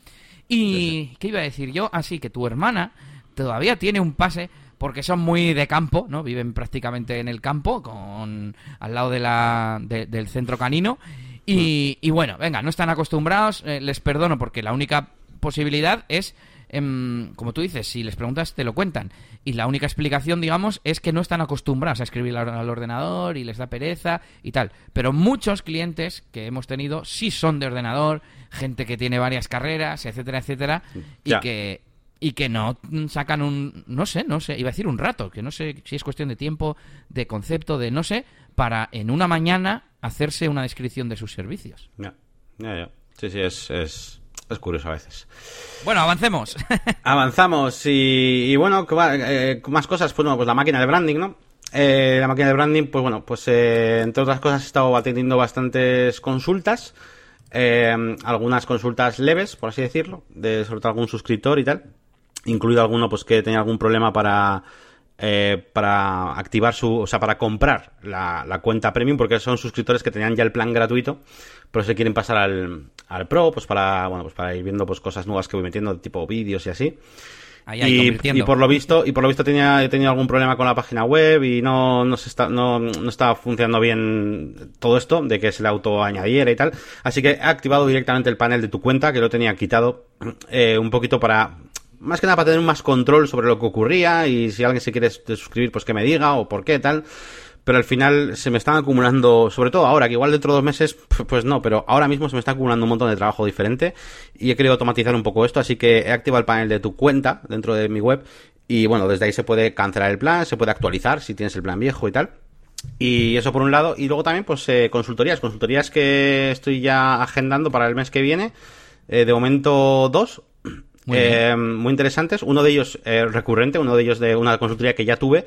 Y, ¿qué iba a decir yo? Así que tu hermana todavía tiene un pase porque son muy de campo, ¿no? Viven prácticamente en el campo, con al lado de la, del centro canino. Y, y, bueno, venga, no están acostumbrados, eh, les perdono porque la única posibilidad es, em, como tú dices, si les preguntas te lo cuentan. Y la única explicación, digamos, es que no están acostumbrados a escribir al, ordenador y les da pereza y tal. Pero muchos clientes que hemos tenido sí son de ordenador, gente que tiene varias carreras, etcétera, etcétera, y que y que no sacan un, no sé, no sé, iba a decir un rato, que no sé si es cuestión de tiempo, de concepto, de no sé, para en una mañana hacerse una descripción de sus servicios. Ya, ya, ya. Sí, sí, es, es, es curioso a veces. Bueno, avancemos. Avanzamos y, bueno, eh, más cosas, pues, bueno, pues la máquina de branding, ¿no? Eh, la máquina de branding, pues bueno, pues eh, entre otras cosas he estado atendiendo bastantes consultas, algunas consultas leves, por así decirlo, de sobre todo algún suscriptor y tal incluido alguno pues que tenía algún problema para eh, para activar su, o sea, para comprar la, la, cuenta premium, porque son suscriptores que tenían ya el plan gratuito, pero se quieren pasar al, al pro, pues para, bueno, pues para ir viendo pues cosas nuevas que voy metiendo, tipo vídeos y así. y, y, por lo visto, y por lo visto tenía, he tenido algún problema con la página web y no, no se está, no, no estaba funcionando bien todo esto, de que se le auto añadiera y tal. Así que he activado directamente el panel de tu cuenta, que lo tenía quitado, eh, un poquito para más que nada para tener más control sobre lo que ocurría y si alguien se quiere suscribir, pues que me diga o por qué tal. Pero al final se me están acumulando, sobre todo ahora, que igual dentro de dos meses, pues no, pero ahora mismo se me está acumulando un montón de trabajo diferente y he querido automatizar un poco esto, así que he activado el panel de tu cuenta dentro de mi web y bueno, desde ahí se puede cancelar el plan, se puede actualizar si tienes el plan viejo y tal. Y eso por un lado. Y luego también, pues, eh, consultorías. Consultorías que estoy ya agendando para el mes que viene. Eh, de momento dos. Eh, muy, interesantes. Uno de ellos eh, recurrente, uno de ellos de una consultoría que ya tuve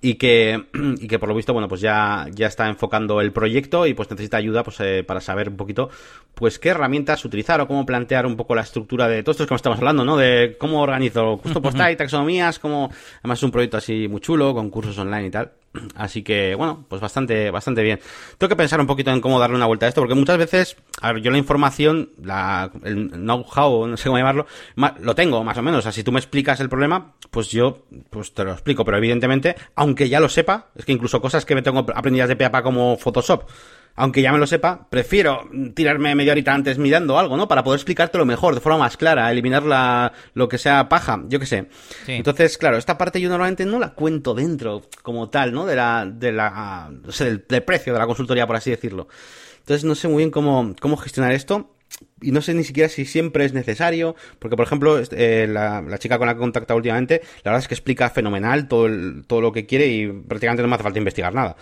y que, y que por lo visto, bueno, pues ya, ya está enfocando el proyecto y pues necesita ayuda pues eh, para saber un poquito pues qué herramientas utilizar o cómo plantear un poco la estructura de todo esto que estamos hablando, ¿no? De cómo organizo justo postal y taxonomías, como además es un proyecto así muy chulo, con cursos online y tal. Así que, bueno, pues bastante, bastante bien. Tengo que pensar un poquito en cómo darle una vuelta a esto, porque muchas veces, a ver, yo la información, la, el know-how, no sé cómo llamarlo, lo tengo, más o menos. O sea, si tú me explicas el problema, pues yo, pues te lo explico, pero evidentemente, aunque ya lo sepa, es que incluso cosas que me tengo aprendidas de peapa como Photoshop, aunque ya me lo sepa, prefiero tirarme media horita antes mirando algo, ¿no? Para poder explicártelo mejor, de forma más clara, eliminar la, lo que sea paja, yo qué sé. Entonces, claro, esta parte yo normalmente no la cuento dentro como tal, ¿no? De la, de la, no sé, del, precio de la consultoría, por así decirlo. Entonces, no sé muy bien cómo, cómo gestionar esto y no sé ni siquiera si siempre es necesario, porque por ejemplo, eh, la, la, chica con la que he contactado últimamente, la verdad es que explica fenomenal todo, el, todo lo que quiere y prácticamente no me hace falta investigar nada.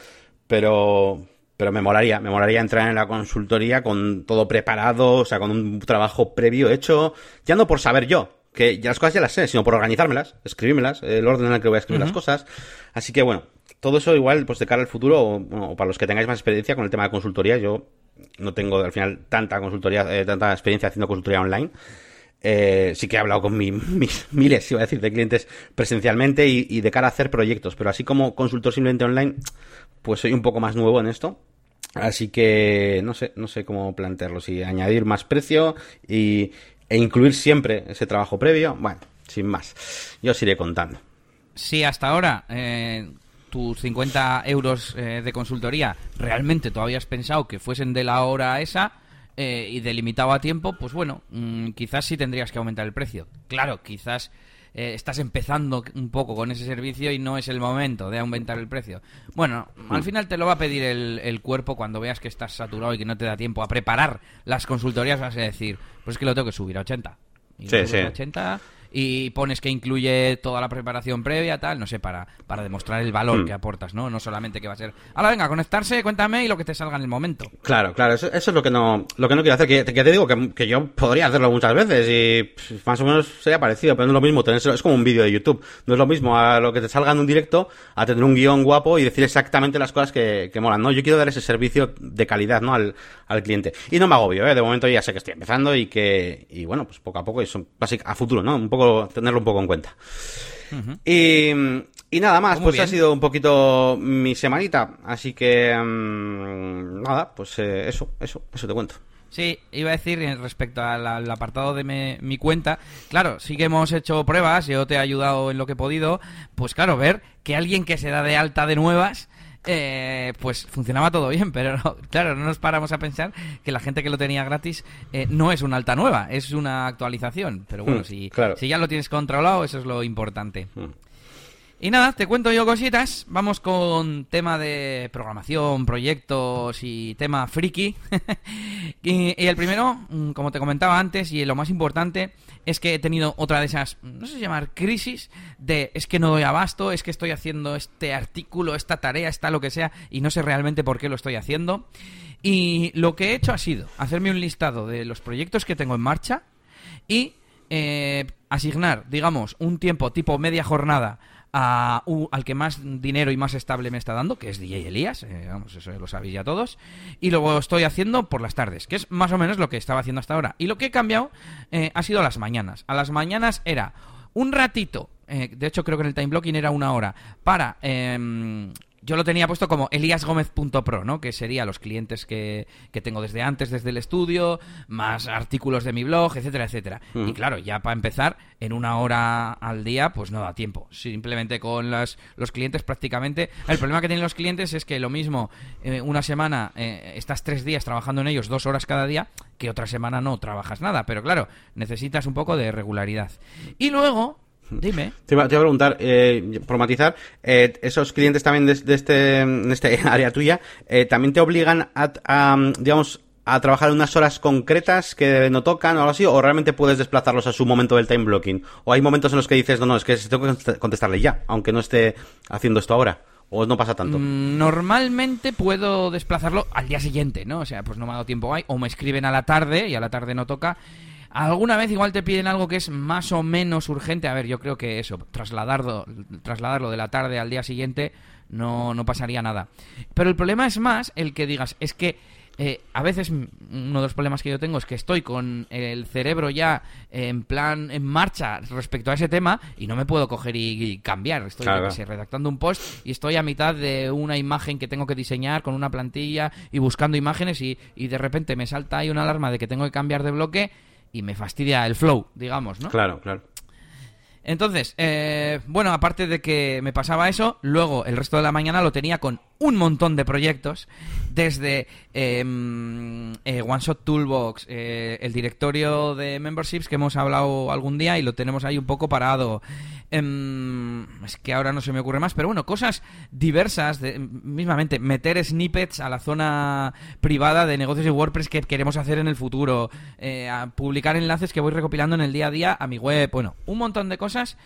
Pero, pero me molaría, me molaría entrar en la consultoría con todo preparado, o sea, con un trabajo previo hecho, ya no por saber yo, que ya las cosas ya las sé, sino por organizármelas, escribírmelas, el orden en el que voy a escribir las cosas. Así que bueno, todo eso igual, pues de cara al futuro, o, para los que tengáis más experiencia con el tema de consultoría, yo no tengo al final tanta consultoría, eh, tanta experiencia haciendo consultoría online. Eh, sí que he hablado con mis miles, iba a decir, de clientes presencialmente y, y, de cara a hacer proyectos, pero así como consultor simplemente online, pues soy un poco más nuevo en esto. Así que no sé, no sé cómo plantearlo. Si añadir más precio y, e incluir siempre ese trabajo previo. Bueno, sin más. Yo os iré contando. Si hasta ahora eh, tus 50 euros eh, de consultoría realmente todavía has pensado que fuesen de la hora esa eh, y delimitado a tiempo, pues bueno, mm, quizás sí tendrías que aumentar el precio. Claro, quizás eh, estás empezando un poco con ese servicio y no es el momento de aumentar el precio. Bueno, al hmm. final te lo va a pedir el, cuerpo cuando veas que estás saturado y que no te da tiempo a preparar las consultorías, vas a decir, pues es que lo tengo que subir a 80. Y sí, sí. 80 y pones que incluye toda la preparación previa, tal, no sé, para, para demostrar el valor Hmm. que aportas, ¿no? No solamente que va a ser, ahora venga, conectarse, cuéntame y lo que te salga en el momento. Claro, claro, eso, eso es lo que no lo que no quiero hacer. Que, que te digo que, que yo podría hacerlo muchas veces y pff, más o menos sería parecido, pero no es lo mismo tenérselo. Es como un vídeo de YouTube. No es lo mismo a lo que te salga en un directo a tener un guion guapo y decir exactamente las cosas que, que molan, ¿no? Yo quiero dar ese servicio de calidad, ¿no? Al, al cliente. Y no me agobio, ¿eh? De momento ya sé que estoy empezando y que, y bueno, pues poco a poco, y son básic- a futuro, ¿no? Un poco, tenerlo un poco en cuenta. Y, y nada más, Muy pues bien. ha sido un poquito mi semanita. Así que, mm, nada, pues eh, eso, eso, eso te cuento. Sí, iba a decir respecto al, al apartado de me- mi cuenta, claro, sí que hemos hecho pruebas, yo te he ayudado en lo que he podido, pues claro, ver que alguien que se da de alta de nuevas, eh, pues funcionaba todo bien, pero no, claro, no nos paramos a pensar que la gente que lo tenía gratis eh, no es una alta nueva, es una actualización, pero bueno, Hmm, si, claro. si ya lo tienes controlado, eso es lo importante. Mm. Y nada, te cuento yo cositas. Vamos con tema de programación, proyectos y tema friki. y, y el primero, mm, como te comentaba antes, y lo más importante, es que he tenido otra de esas, no sé si llamar crisis, de es que no doy abasto, es que estoy haciendo este artículo, esta tarea, esta lo que sea, y no sé realmente por qué lo estoy haciendo. Y lo que he hecho ha sido hacerme un listado de los proyectos que tengo en marcha y eh, asignar, digamos, un tiempo tipo media jornada a, al que más dinero y más estable me está dando, que es DJ Elías, eh, vamos, eso lo sabéis ya todos, y luego estoy haciendo por las tardes, que es más o menos lo que estaba haciendo hasta ahora. Y lo que he cambiado eh, ha sido a las mañanas. A las mañanas era un ratito, eh, de hecho creo que en el time blocking era una hora, para... yo lo tenía puesto como eliasgomez.pro, ¿no? Que sería los clientes que, que tengo desde antes, desde el estudio, más artículos de mi blog, etcétera, etcétera. Y claro, ya para empezar, en una hora al día, pues no da tiempo. Simplemente con las, los clientes prácticamente... El problema que tienen los clientes es que lo mismo, eh, una semana eh, estás tres días trabajando en ellos, dos horas cada día, que otra semana no trabajas nada. Pero claro, necesitas un poco de regularidad. Y luego, dime... Te iba, te iba a preguntar, eh, por matizar, eh, esos clientes también de, de este, este área tuya, eh, ¿también te obligan a, a, digamos, a trabajar en unas horas concretas que no tocan o algo así? ¿O realmente puedes desplazarlos a su momento del time blocking? ¿O hay momentos en los que dices, no, no, es que tengo que contest- contestarle ya, aunque no esté haciendo esto ahora? ¿O no pasa tanto? Mm, Normalmente puedo desplazarlo al día siguiente, ¿no? O sea, pues no me ha dado tiempo hoy, o me escriben a la tarde y a la tarde no toca. Alguna vez igual te piden algo que es más o menos urgente. A ver, yo creo que eso, trasladarlo, trasladarlo de la tarde al día siguiente no, no pasaría nada. Pero el problema es más el que digas, es que eh, a veces uno de los problemas que yo tengo es que estoy con el cerebro ya en plan en marcha respecto a ese tema y no me puedo coger y, y cambiar. Estoy Claro. sé, redactando un post y estoy a mitad de una imagen que tengo que diseñar con una plantilla y buscando imágenes y, y de repente me salta ahí una alarma de que tengo que cambiar de bloque y me fastidia el flow, digamos, ¿no? Claro, claro. Entonces, eh, bueno, aparte de que me pasaba eso, luego el resto de la mañana lo tenía con un montón de proyectos, desde mm, eh, One Shot Toolbox, eh, el directorio de memberships que hemos hablado algún día y lo tenemos ahí un poco parado. Em, es que ahora no se me ocurre más, pero bueno, cosas diversas, de, mismamente meter snippets a la zona privada de negocios y WordPress que queremos hacer en el futuro, eh, a publicar enlaces que voy recopilando en el día a día a mi web, bueno, un montón de cosas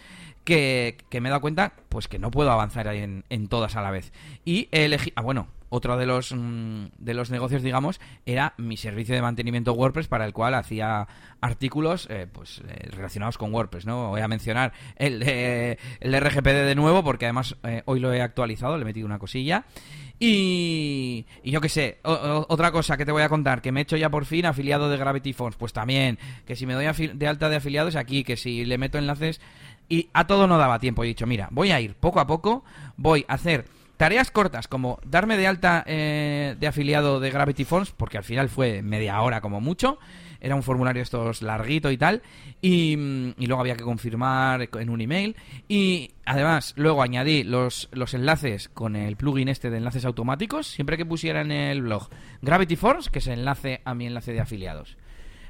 que, me he dado cuenta pues que no puedo avanzar en, en todas a la vez. Y elegido, ah, bueno, otro de los mm, de los negocios, digamos, era mi servicio de mantenimiento WordPress para el cual hacía artículos eh, pues eh, relacionados con WordPress, ¿no? Voy a mencionar el de, el RGPD de nuevo porque además eh, hoy lo he actualizado, le he metido una cosilla. Y, y yo qué sé, otra cosa que te voy a contar, que me he hecho ya por fin afiliado de Gravity Fonts, pues también, que si me doy de alta de afiliados aquí, que si le meto enlaces, y a todo no daba tiempo. He dicho, mira, voy a ir poco a poco, voy a hacer tareas cortas como darme de alta eh, de afiliado de Gravity Fonts, porque al final fue media hora como mucho, era un formulario estos larguito y tal, y, mm, y luego había que confirmar en un email, y además luego añadí los, los enlaces con el plugin este de enlaces automáticos, siempre que pusiera en el blog Gravity Force, que se enlace a mi enlace de afiliados.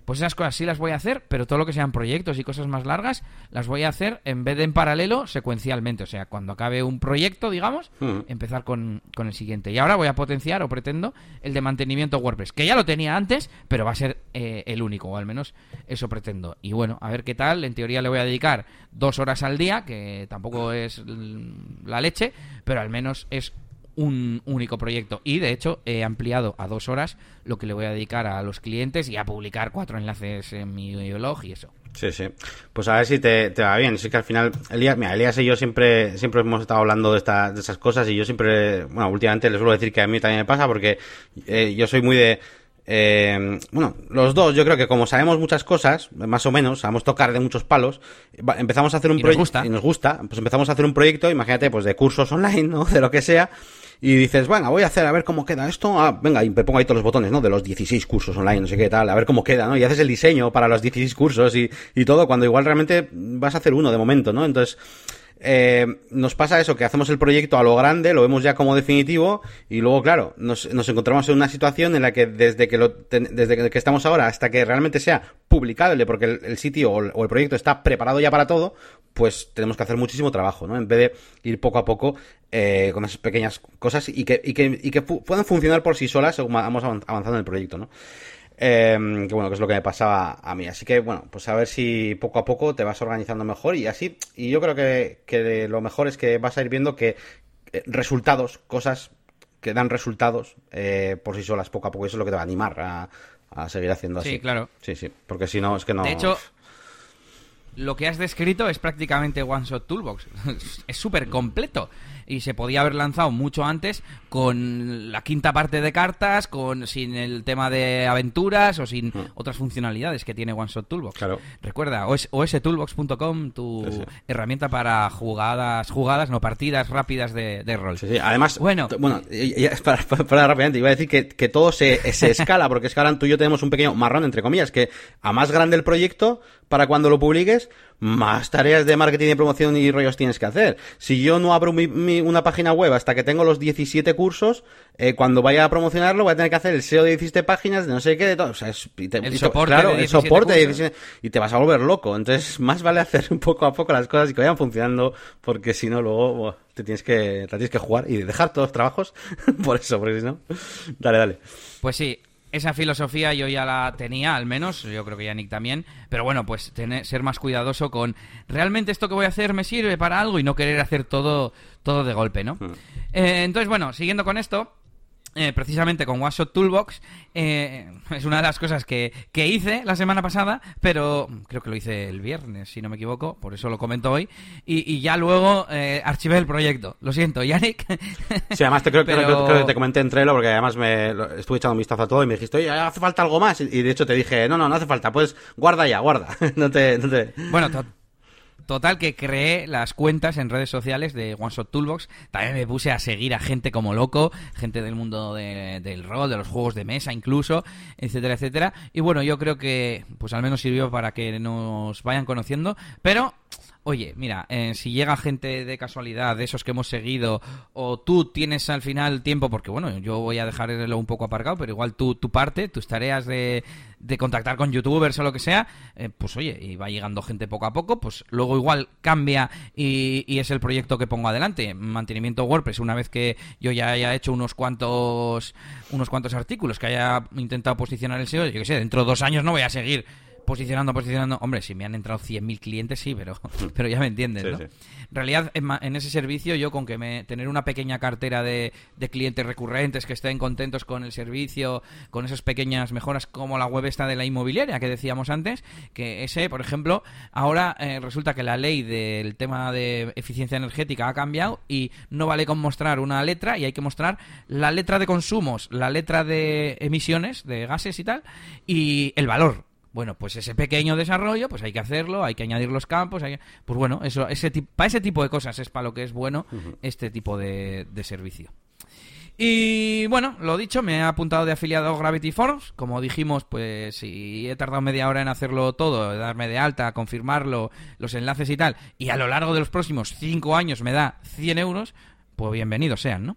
Pues esas cosas sí las voy a hacer, pero todo lo que sean proyectos y cosas más largas, las voy a hacer en vez de en paralelo, secuencialmente. O sea, cuando acabe un proyecto, digamos, Mm. empezar con, con el siguiente. Y ahora voy a potenciar, o pretendo, el de mantenimiento WordPress, que ya lo tenía antes, pero va a ser eh, el único, o al menos eso pretendo. Y bueno, a ver qué tal. En teoría le voy a dedicar dos horas al día, que tampoco es la leche, pero al menos es un único proyecto y de hecho he ampliado a dos horas lo que le voy a dedicar a los clientes y a publicar cuatro enlaces en mi blog y eso. Sí, sí. Pues a ver si te, te va bien. Sí que al final, Elías, mira, Elías y yo siempre, siempre hemos estado hablando de, esta, de esas cosas y yo siempre, bueno, últimamente les suelo decir que a mí también me pasa porque eh, yo soy muy de... eh, bueno, los dos, yo creo que como sabemos muchas cosas, más o menos, sabemos tocar de muchos palos, empezamos a hacer un proyecto y nos gusta, pues empezamos a hacer un proyecto, imagínate, pues de cursos online, ¿no? De lo que sea, y dices, bueno, voy a hacer a ver cómo queda esto. Ah, venga, y me pongo ahí todos los botones, ¿no? De los 16 cursos online, no sé qué tal, a ver cómo queda, ¿no? Y haces el diseño para los 16 cursos y, y todo, cuando igual realmente vas a hacer uno de momento, ¿no? Entonces, eh, nos pasa eso, que hacemos el proyecto a lo grande, lo vemos ya como definitivo, y luego, claro, nos, nos encontramos en una situación en la que desde que lo, ten- desde que estamos ahora hasta que realmente sea publicable, porque el, sitio o o el proyecto está preparado ya para todo, pues tenemos que hacer muchísimo trabajo, ¿no? En vez de ir poco a poco eh, con esas pequeñas cosas y que, y que, y que puedan funcionar por sí solas según vamos avan- avanzando en el proyecto, ¿no? Eh, que bueno, que es lo que me pasaba a mí. Así que bueno, pues a ver si poco a poco te vas organizando mejor y así. Y yo creo que, que lo mejor es que vas a ir viendo que eh, resultados, cosas que dan resultados eh, por sí solas poco a poco. Eso es lo que te va a animar a, a seguir haciendo así. Sí, claro. Sí, sí. Porque si no, es que no. De hecho, lo que has descrito es prácticamente One Shot Toolbox. es súper completo. Y se podía haber lanzado mucho antes con la quinta parte de cartas, con sin el tema de aventuras o sin otras funcionalidades que tiene One Shot Toolbox. Hmm. Claro. Recuerda, os- ostoolbox.com, tu Sí, sí. herramienta para jugadas, jugadas, no partidas rápidas de, de rol. Sí. Además, Bueno. bueno, para, para- para rápidamente, iba a decir que, que todo se, se escala, porque es que ahora tú y yo tenemos un pequeño marrón, entre comillas, que a más grande el proyecto, para cuando lo publiques, más tareas de marketing y promoción y rollos tienes que hacer. Si yo no abro mi- mi- una página web hasta que tengo los 17 cursos, eh, cuando vaya a promocionarlo voy a tener que hacer el SEO de 17 páginas, de no sé qué, de todo. O sea, es- y te- El y soporte claro, de el 17 soporte de cursos. 17 y te vas a volver loco. Entonces, más vale hacer poco a poco las cosas y que vayan funcionando, porque si no, luego te tienes que, te tienes que jugar y dejar todos los trabajos por eso, porque si no. Dale, dale. Pues sí, esa filosofía yo ya la tenía, al menos, yo creo que Yannick también, pero bueno, pues tener, ser más cuidadoso con realmente esto que voy a hacer me sirve para algo y no querer hacer todo, todo de golpe, ¿no? Eh, entonces, bueno, siguiendo con esto, eh, precisamente con WhatsApp Toolbox, eh, es una de las cosas que, que hice la semana pasada, pero creo que lo hice el viernes, si no me equivoco, por eso lo comento hoy, y, y ya luego eh, archivé el proyecto. Lo siento, Yannick. Sí, además te creo, creo- Pero- creo- creo que te comenté en Trello porque además me lo- estuve echando un vistazo a todo y me dijiste, oye, hace falta algo más. Y, de hecho te dije, no, no, no hace falta, pues guarda ya, guarda. no te, no te... Bueno, total que creé las cuentas en redes sociales de One Shot Toolbox. También me puse a seguir a gente como loco, gente del mundo de- del rol, de los juegos de mesa incluso, etcétera, etcétera. Y bueno, yo creo que pues al menos sirvió para que nos vayan conociendo, pero Oye, mira, eh, si llega gente de casualidad, de esos que hemos seguido, o tú tienes al final tiempo, porque bueno, yo voy a dejarlo un poco aparcado, pero igual tú, tu parte, tus tareas de, de contactar con youtubers o lo que sea, eh, pues oye, y va llegando gente poco a poco, pues luego igual cambia y, y es el proyecto que pongo adelante. Mantenimiento WordPress, una vez que yo ya haya hecho unos cuantos, unos cuantos artículos, que haya intentado posicionar el SEO, yo que sé, dentro de dos años no voy a seguir posicionando, posicionando. Hombre, si me han entrado 100.000 clientes, sí, pero, pero ya me entiendes, Sí, ¿no? sí. En realidad, en, en ese servicio, yo con que me tener una pequeña cartera de, de clientes recurrentes que estén contentos con el servicio, con esas pequeñas mejoras como la web esta de la inmobiliaria que decíamos antes, que ese, por ejemplo, ahora eh, resulta que la ley del tema de eficiencia energética ha cambiado y no vale con mostrar una letra y hay que mostrar la letra de consumos, la letra de emisiones de gases y tal, y el valor. Bueno, pues ese pequeño desarrollo, pues hay que hacerlo, hay que añadir los campos, hay que- pues bueno, eso, ese para ese tipo de cosas es para lo que es bueno este tipo de, de servicio. Y bueno, lo dicho, me he apuntado de afiliado a Gravity Forms. Como dijimos, pues si he tardado media hora en hacerlo todo, darme de alta, confirmarlo, los enlaces y tal, y a lo largo de los próximos cinco años me da 100 euros, pues bienvenidos sean, ¿no?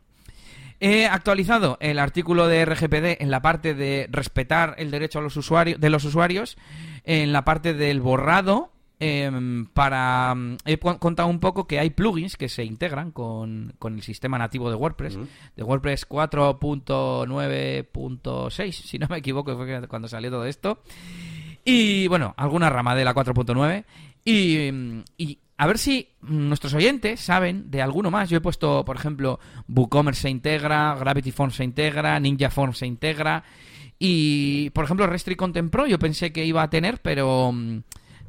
He actualizado el artículo de RGPD en la parte de respetar el derecho a los usuarios, de los usuarios, en la parte del borrado em, para he contado un poco que hay plugins que se integran con, con el sistema nativo de WordPress de WordPress 4.9.6 si no me equivoco fue cuando salió todo esto. Y bueno alguna rama de la 4.9 y, y a ver si nuestros oyentes saben de alguno más. Yo he puesto, por ejemplo, WooCommerce se integra, Gravity Forms se integra, Ninja Forms se integra. Y, por ejemplo, Restrict Content Pro yo pensé que iba a tener, pero... Mm,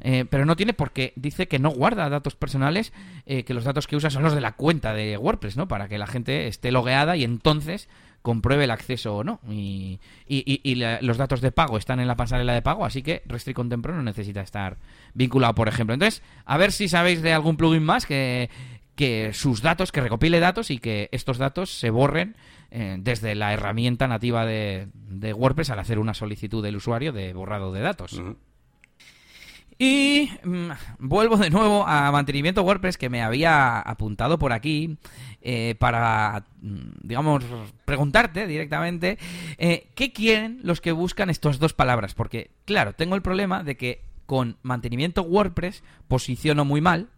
eh, pero no tiene porque dice que no guarda datos personales, eh, que los datos que usa son los de la cuenta de WordPress, ¿no? Para que la gente esté logueada y entonces compruebe el acceso o no. Y, y, los datos de pago están en la pasarela de pago, así que Restrict Content Pro no necesita estar vinculado, por ejemplo. Entonces, a ver si sabéis de algún plugin más que, que sus datos, que recopile datos y que estos datos se borren eh, desde la herramienta nativa de, de, WordPress al hacer una solicitud del usuario de borrado de datos. Y mm, vuelvo de nuevo a mantenimiento WordPress que me había apuntado por aquí eh, para, mm, digamos, preguntarte directamente eh, qué quieren los que buscan estas dos palabras. Porque, claro, tengo el problema de que con mantenimiento WordPress posiciono muy mal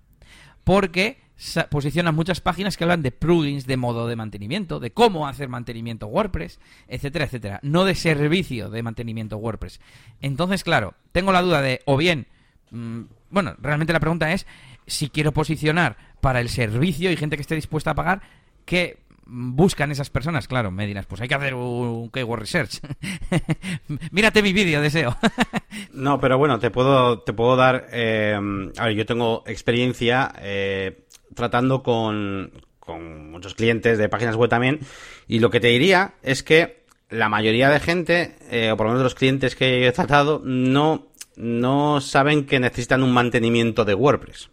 porque posicionan muchas páginas que hablan de plugins, de modo de mantenimiento, de cómo hacer mantenimiento WordPress, etcétera, etcétera. No de servicio de mantenimiento WordPress. Entonces, claro, tengo la duda de, o bien Mm, bueno, realmente la pregunta es si quiero posicionar para el servicio y gente que esté dispuesta a pagar, ¿qué buscan esas personas? Claro, me dirás, pues hay que hacer un keyword research. Mírate mi vídeo, deseo. no, pero bueno, te puedo, te puedo dar... Eh, a ver, yo tengo experiencia eh, tratando con, con muchos clientes de páginas web también y lo que te diría es que la mayoría de gente, eh, o por lo menos los clientes que he tratado, no no saben que necesitan un mantenimiento de WordPress.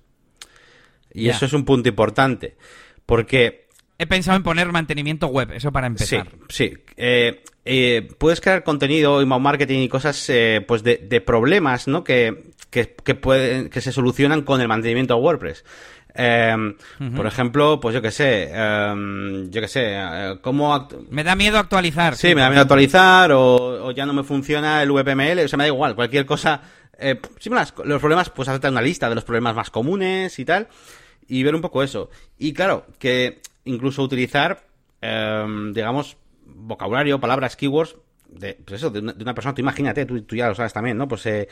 Y eso es un punto importante. Porque. He pensado en poner mantenimiento web, eso para empezar. Sí, sí. Eh, eh, puedes crear contenido, y marketing y cosas eh, pues de, problemas ¿no? que, que, pueden, que se solucionan con el mantenimiento de WordPress. Em, por ejemplo, pues yo qué sé, yo qué sé, ¿cómo... Me da miedo actualizar. Sí, me da miedo actualizar o, ya no me funciona el VPML, o sea, me da igual, cualquier cosa... Eh, los problemas, pues hacer una lista de los problemas más comunes y tal, y ver un poco eso. Y claro, que incluso utilizar, em, digamos, vocabulario, palabras, keywords, de, pues eso, de una, persona, tú imagínate, tú, ya lo sabes también, ¿no? Pues, eh,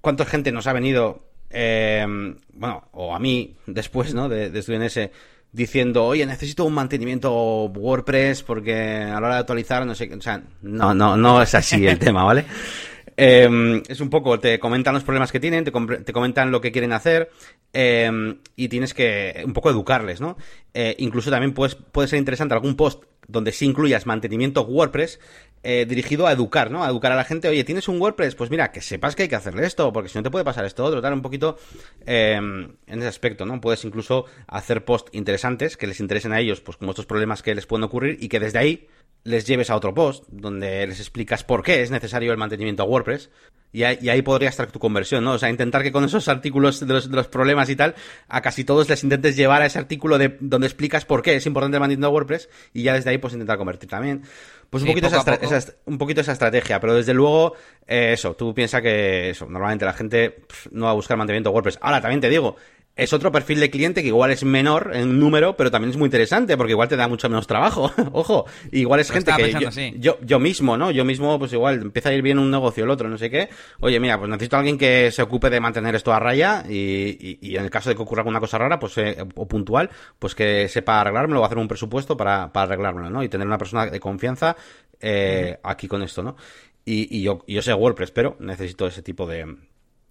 ¿cuánta gente nos ha venido eh, bueno, o a mí después, ¿no? De, de estudiar en ese, diciendo, oye, necesito un mantenimiento WordPress porque a la hora de actualizar, no sé, o sea, no, no, no es así el tema, ¿vale? Eh, es un poco, te comentan los problemas que tienen, te, comentan lo que quieren hacer eh, y tienes que un poco educarles, ¿no? Eh, incluso también puedes, puede ser interesante algún post donde sí incluyas mantenimiento WordPress eh, dirigido a educar, ¿no? A educar a la gente, oye, ¿tienes un WordPress? Pues mira, que sepas que hay que hacerle esto, porque si no te puede pasar esto otro, tal, un poquito eh, en ese aspecto, ¿no? Puedes incluso hacer posts interesantes que les interesen a ellos, pues como estos problemas que les pueden ocurrir y que desde ahí les lleves a otro post donde les explicas por qué es necesario el mantenimiento a WordPress y ahí, podría estar tu conversión, ¿no? O sea, intentar que con esos artículos de los, problemas y tal, a casi todos les intentes llevar a ese artículo de donde explicas por qué es importante el mantenimiento a WordPress y ya desde ahí pues intentar convertir también. Pues un, poquito esa, un poquito esa estrategia, pero desde luego, eh, eso, tú piensas que eso, normalmente la gente no va a buscar mantenimiento WordPress. Ahora, también te digo, es otro perfil de cliente que igual es menor en número, pero también es muy interesante porque igual te da mucho menos trabajo. Ojo, igual es gente que yo, yo, mismo, ¿no? Yo mismo, pues igual empieza a ir bien un negocio el otro, no sé qué. Oye, mira, pues necesito a alguien que se ocupe de mantener esto a raya y, y, en el caso de que ocurra alguna cosa rara, pues eh, o puntual, pues que sepa arreglármelo o hacer un presupuesto para, para arreglármelo, ¿no? Y tener una persona de confianza eh, aquí con esto, ¿no? Y, y yo, yo sé WordPress, pero necesito ese tipo de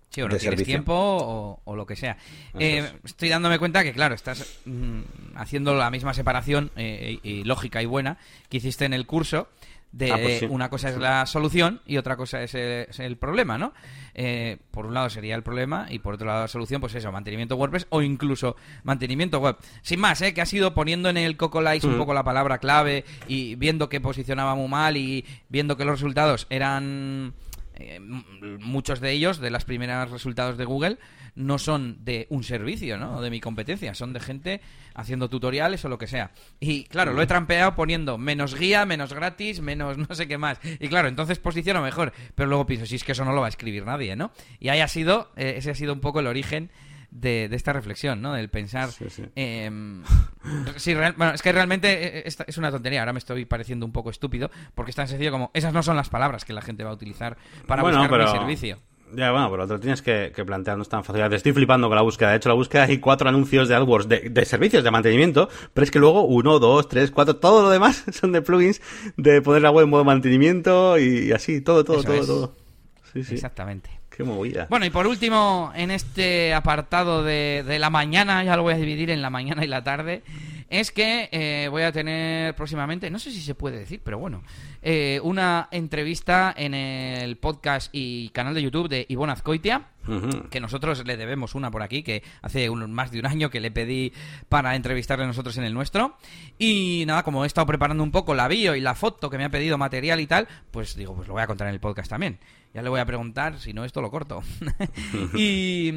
Sí, o no tienes tiempo o, lo que sea. Eh, estoy dándome cuenta que, claro, estás mm, haciendo la misma separación eh, y, lógica y buena que hiciste en el curso. De ah, pues una cosa es la solución y otra cosa es el, problema, ¿no? Eh, por un lado sería el problema y por otro lado la solución, pues eso, mantenimiento WordPress o incluso mantenimiento web. Sin más, ¿eh? Que ha sido poniendo en el Coco Lights un poco la palabra clave y viendo que posicionaba muy mal y viendo que los resultados eran eh, muchos de ellos, de los primeros resultados de Google, no son de un servicio, ¿no? De mi competencia, son de gente haciendo tutoriales o lo que sea. Y claro, lo he trampeado poniendo menos guía, menos gratis, menos no sé qué más. Y claro, entonces posiciono mejor. Pero luego pienso, si es que eso no lo va a escribir nadie, ¿no? Y ahí ha sido, eh, ese ha sido un poco el origen de, esta reflexión, ¿no? Del pensar. Sí, sí. em, real- bueno, es que realmente eh, esta es una tontería. Ahora me estoy pareciendo un poco estúpido porque es tan sencillo como esas no son las palabras que la gente va a utilizar para Bueno, buscar mi servicio. Ya, bueno, pero lo tienes que, que plantear, no es tan fácil. Te estoy flipando con la búsqueda. De hecho, la búsqueda hay cuatro anuncios de AdWords de, de servicios de mantenimiento, pero es que luego uno, dos, tres, cuatro, todo lo demás son de plugins de poner la web en modo mantenimiento y, así, todo, todo, Eso todo, es. todo. Sí, sí. Exactamente. Qué movida. Bueno, y por último, en este apartado de, la mañana, ya lo voy a dividir en la mañana y la tarde, es que eh, voy a tener próximamente, no sé si se puede decir, pero bueno, eh, una entrevista en el podcast y canal de YouTube de Ivonne Azcoitia, que nosotros le debemos una por aquí, que hace un- más de un año que le pedí para entrevistarle nosotros en el nuestro. Y nada, como he estado preparando un poco la bio y la foto que me ha pedido material y tal, pues digo, pues lo voy a contar en el podcast también. Ya le voy a preguntar, si no esto lo corto. y,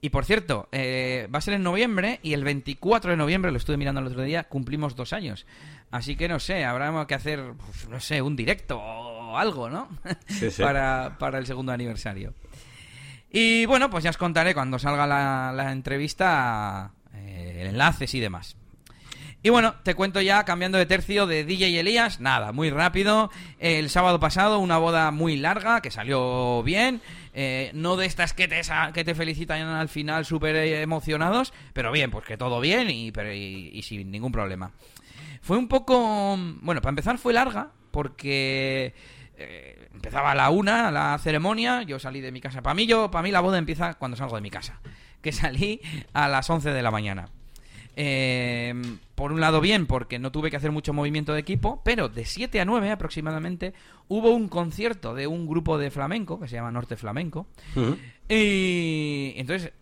y por cierto, eh, va a ser en noviembre y el 24 de noviembre, lo estuve mirando el otro día, cumplimos dos años. Así que no sé, habrá que hacer, pues, no sé, un directo o algo, ¿no? Sí, sí. para, para el segundo aniversario. Y bueno, pues ya os contaré cuando salga la, la entrevista eh, enlaces y demás. Y bueno, te cuento ya, cambiando de tercio de DJ Elías, nada, muy rápido. El sábado pasado una boda muy larga, que salió bien. eh, no de estas que te, que te felicitan al final súper eh, emocionados, pero bien, pues que todo bien y, pero, y- y sin ningún problema. Fue un poco... Bueno, para empezar fue larga, porque eh, empezaba a la una la ceremonia, yo salí de mi casa. Para mí, yo, para mí la boda empieza cuando salgo de mi casa, que salí a las 11 de la mañana. Eh, por un lado bien, porque no tuve que hacer mucho movimiento de equipo, pero de 7 a 9 aproximadamente hubo un concierto de un grupo de flamenco que se llama Norte Flamenco. Y entonces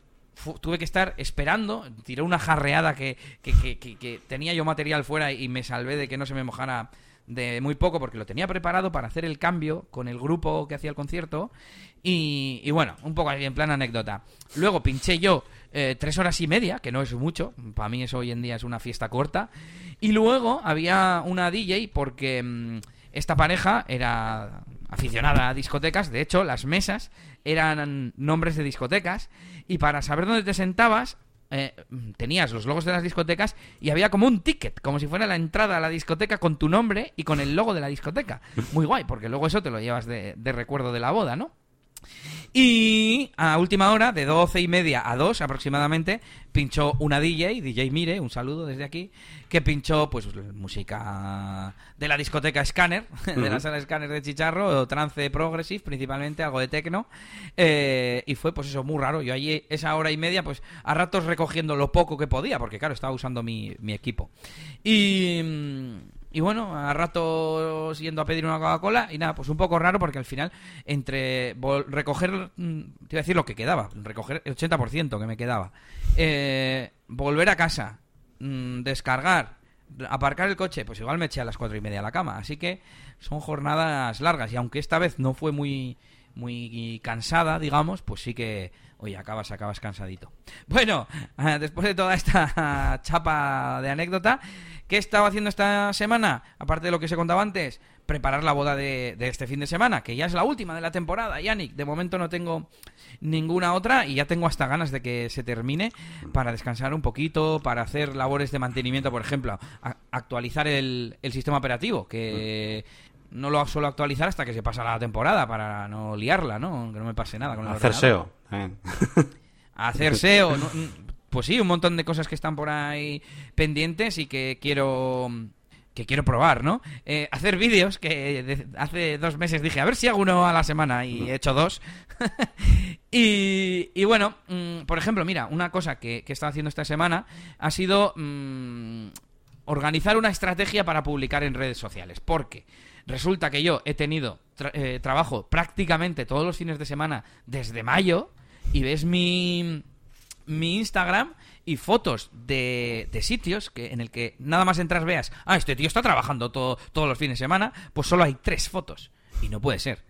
tuve que estar esperando, tiré una jarreada que, que, que- que- tenía yo material fuera y me salvé de que no se me mojara de muy poco porque lo tenía preparado para hacer el cambio con el grupo que hacía el concierto y, y bueno, un poco en plan anécdota. Luego pinché yo eh, tres horas y media, que no es mucho, para mí eso hoy en día es una fiesta corta, y luego había una DJ porque mm, esta pareja era aficionada a discotecas, de hecho las mesas eran nombres de discotecas y para saber dónde te sentabas eh, tenías los logos de las discotecas y había como un ticket, como si fuera la entrada a la discoteca con tu nombre y con el logo de la discoteca. Muy guay, porque luego eso te lo llevas de, de recuerdo de la boda, ¿no? Y a última hora, de doce y media a 2 aproximadamente, pinchó una DJ, DJ Mire, un saludo desde aquí, que pinchó pues música de la discoteca Scanner, de la sala Scanner de Chicharro, o trance progressive, principalmente, algo de techno. eh, y fue pues eso, muy raro. Yo allí esa hora y media, pues a ratos recogiendo lo poco que podía, porque claro, estaba usando mi, mi equipo. Y... y bueno, a ratos yendo a pedir una Coca-Cola y nada, pues un poco raro porque al final entre recoger, mm, te iba a decir lo que quedaba, recoger el 80% que me quedaba, eh, volver a casa, mm, descargar, aparcar el coche, pues igual me eché a las cuatro y media a la cama. Así que son jornadas largas y aunque esta vez no fue muy muy cansada, digamos, pues sí que, oye, acabas, acabas cansadito. Bueno, eh, después de toda esta chapa de anécdota, ¿qué he estado haciendo esta semana? Aparte de lo que se contaba antes, preparar la boda de, este fin de semana, que ya es la última de la temporada, Yannick. De momento no tengo ninguna otra y ya tengo hasta ganas de que se termine para descansar un poquito, para hacer labores de mantenimiento, por ejemplo, actualizar el, el sistema operativo, que no lo suelo actualizar hasta que se pasa la temporada para no liarla, ¿no? Que no me pase nada con el Hacer. SEO. hacer SEO. ¿no? Pues sí, un montón de cosas que están por ahí pendientes y que quiero que quiero probar, ¿no? Eh, hacer vídeos, que de- hace dos meses dije, a ver si hago uno a la semana y he hecho dos. y, y bueno, mm, por ejemplo, mira, una cosa que, que he estado haciendo esta semana ha sido mm, organizar una estrategia para publicar en redes sociales. Porque resulta que yo he tenido eh, trabajo prácticamente todos los fines de semana desde mayo y ves mi, mi Instagram y fotos de, de sitios que en el que nada más entras veas, ah, este tío está trabajando todo, todos los fines de semana, pues solo hay tres fotos. Y no puede ser.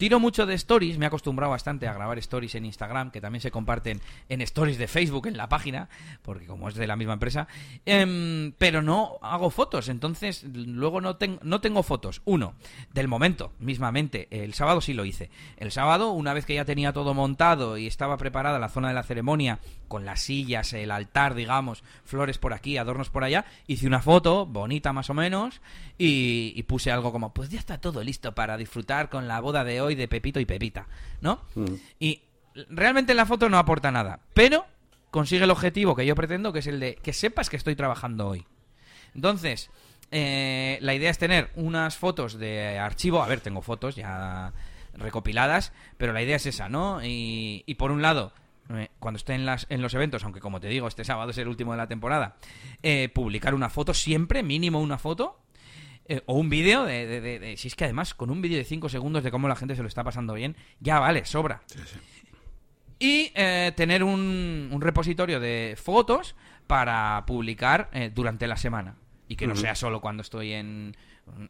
Tiro mucho de stories, me he acostumbrado bastante a grabar stories en Instagram, que también se comparten en stories de Facebook en la página, porque como es de la misma empresa, em, pero no hago fotos, entonces luego no, no tengo fotos. Uno, del momento, mismamente, el sábado sí lo hice. El sábado, una vez que ya tenía todo montado y estaba preparada la zona de la ceremonia, con las sillas, el altar, digamos, flores por aquí, adornos por allá, hice una foto, bonita más o menos, y, puse algo como, pues ya está todo listo para disfrutar con la boda de hoy de Pepito y Pepita, ¿no? Mm. Y realmente la foto no aporta nada, pero consigue el objetivo que yo pretendo, que es el de que sepas que estoy trabajando hoy. Entonces, eh, la idea es tener unas fotos de archivo, a ver, tengo fotos ya recopiladas, pero la idea es esa, ¿no? Y, y por un lado, eh, cuando esté en, las, en los eventos, aunque como te digo, este sábado es el último de la temporada, eh, publicar una foto siempre, mínimo una foto, eh, o un vídeo de, Si es que además, con un vídeo de 5 segundos de cómo la gente se lo está pasando bien, ya vale, sobra. Y tener un, un, repositorio de fotos para publicar durante la semana. Y que no sea solo cuando estoy en,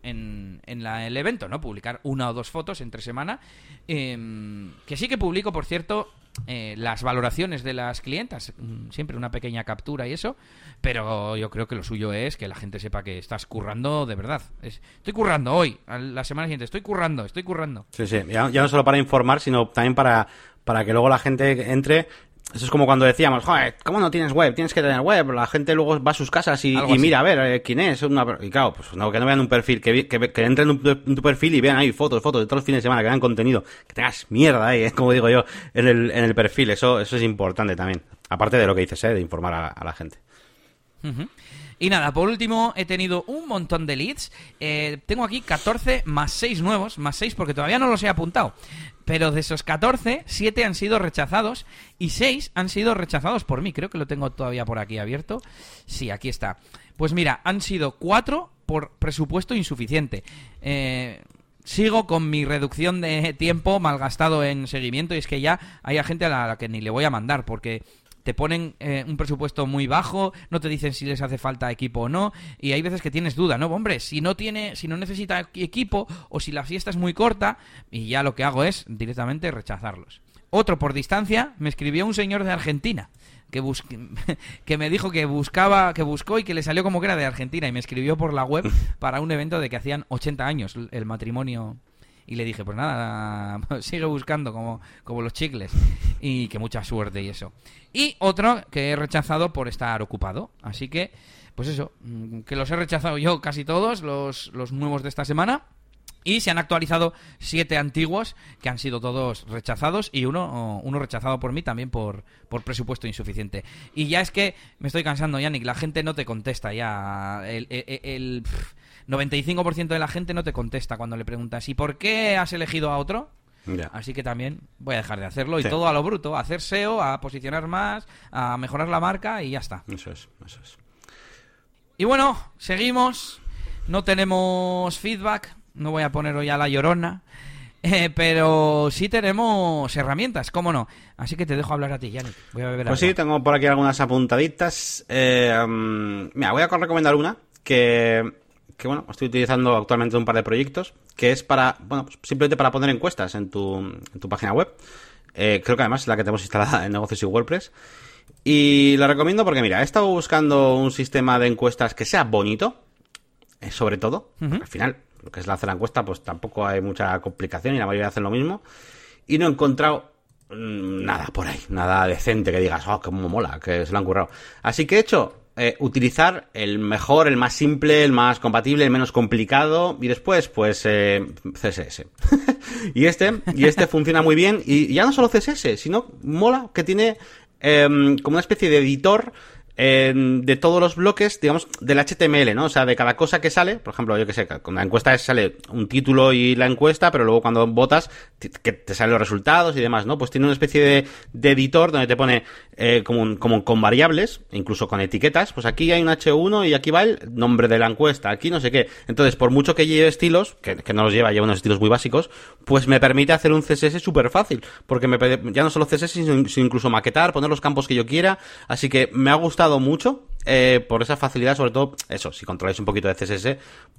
en, en el evento, ¿no? Publicar una o dos fotos entre semana. Em, que sí que publico, por cierto, eh, las valoraciones de las clientas, mm, siempre una pequeña captura y eso, pero yo creo que lo suyo es que la gente sepa que estás currando de verdad. estoy currando hoy, la semana siguiente, estoy currando, estoy currando. Sí, sí, ya, ya, no solo para informar, sino también para, para que luego la gente entre eso es como cuando decíamos, joder, ¿cómo no tienes web? Tienes que tener web. La gente luego va a sus casas y, mira, a ver, eh, ¿quién es? Una... Y claro, pues no, que no vean un perfil, que, que, que entren en tu, perfil y vean ahí fotos, fotos de todos los fines de semana, que vean contenido. Que tengas mierda ahí, ¿eh? como digo yo, en el, en el perfil. Eso, eso es importante también. Aparte de lo que dices, ¿eh? de informar a, la gente. Y nada, por último, he tenido un montón de leads. Eh, tengo aquí 14 más 6 nuevos, más 6 porque todavía no los he apuntado. Pero de esos 14, 7 han sido rechazados y 6 han sido rechazados por mí. Creo que lo tengo todavía por aquí abierto. Sí, aquí está. Pues mira, han sido 4 por presupuesto insuficiente. Eh, sigo con mi reducción de tiempo malgastado en seguimiento y es que ya hay gente a la que ni le voy a mandar porque te ponen eh, un presupuesto muy bajo, no te dicen si les hace falta equipo o no, y hay veces que tienes duda, ¿no? Hombre, si no tiene, si no necesita equipo, o si la fiesta es muy corta, y ya lo que hago es directamente rechazarlos. Otro por distancia, me escribió un señor de Argentina. Que, que me dijo que buscaba, que buscó y que le salió como que era de Argentina y me escribió por la web para un evento de que hacían 80 años el matrimonio y le dije, pues nada, sigue buscando como, como los chicles. Y que mucha suerte y eso. Y otro que he rechazado por estar ocupado. Así que, pues eso, mm, que los he rechazado yo casi todos, los, los nuevos de esta semana. Y se han actualizado siete antiguos que han sido todos rechazados y uno, uno rechazado por mí también por, por presupuesto insuficiente. Y ya es que me estoy cansando, Yannick, la gente no te contesta ya. El, 95% de la gente no te contesta cuando le preguntas ¿y por qué has elegido a otro? Así que también voy a dejar de hacerlo y todo a lo bruto, a hacer SEO, a posicionar más, a mejorar la marca y ya está. Eso es, eso es. Y bueno, seguimos. No tenemos feedback, no voy a poner hoy a la llorona. Eh, pero sí tenemos herramientas, cómo no. Así que te dejo hablar a ti, Yannick. Voy a pues sí, tengo por aquí algunas apuntaditas. Eh, mm, mira, voy a recomendar una que que bueno, estoy utilizando actualmente un par de proyectos, que es para, bueno, pues simplemente para poner encuestas en tu, en tu página web. Eh, creo que además es la que tenemos instalada en negocios y WordPress. Y la recomiendo porque, mira, he estado buscando un sistema de encuestas que sea bonito, eh, sobre todo. Al final, lo que es la hacer la encuesta, pues tampoco hay mucha complicación y la mayoría hacen lo mismo. Y no he encontrado mm, nada por ahí, nada decente que digas, oh, que mola, que se lo han currado. Así que he hecho eh, utilizar el mejor, el más simple, el más compatible, el menos complicado y después, pues, eh, CSS. y este, y este funciona muy bien y ya no solo CSS, sino mola que tiene em, como una especie de editor de todos los bloques, digamos, del HTML, ¿no? O sea, de cada cosa que sale, por ejemplo, yo que sé, con la encuesta sale un título y la encuesta, pero luego cuando votas, que te salen los resultados y demás, ¿no? Pues tiene una especie de, editor donde te pone eh, como, como con variables, incluso con etiquetas, pues aquí hay un H1 y aquí va el nombre de la encuesta, aquí no sé qué. Entonces, por mucho que lleve estilos, que, no los lleva, lleva unos estilos muy básicos, pues me permite hacer un CSS súper fácil, porque me, ya no solo CSS, sino incluso maquetar, poner los campos que yo quiera, así que me ha gustado gustado mucho eh, por esa facilidad, sobre todo, eso, si controláis un poquito de CSS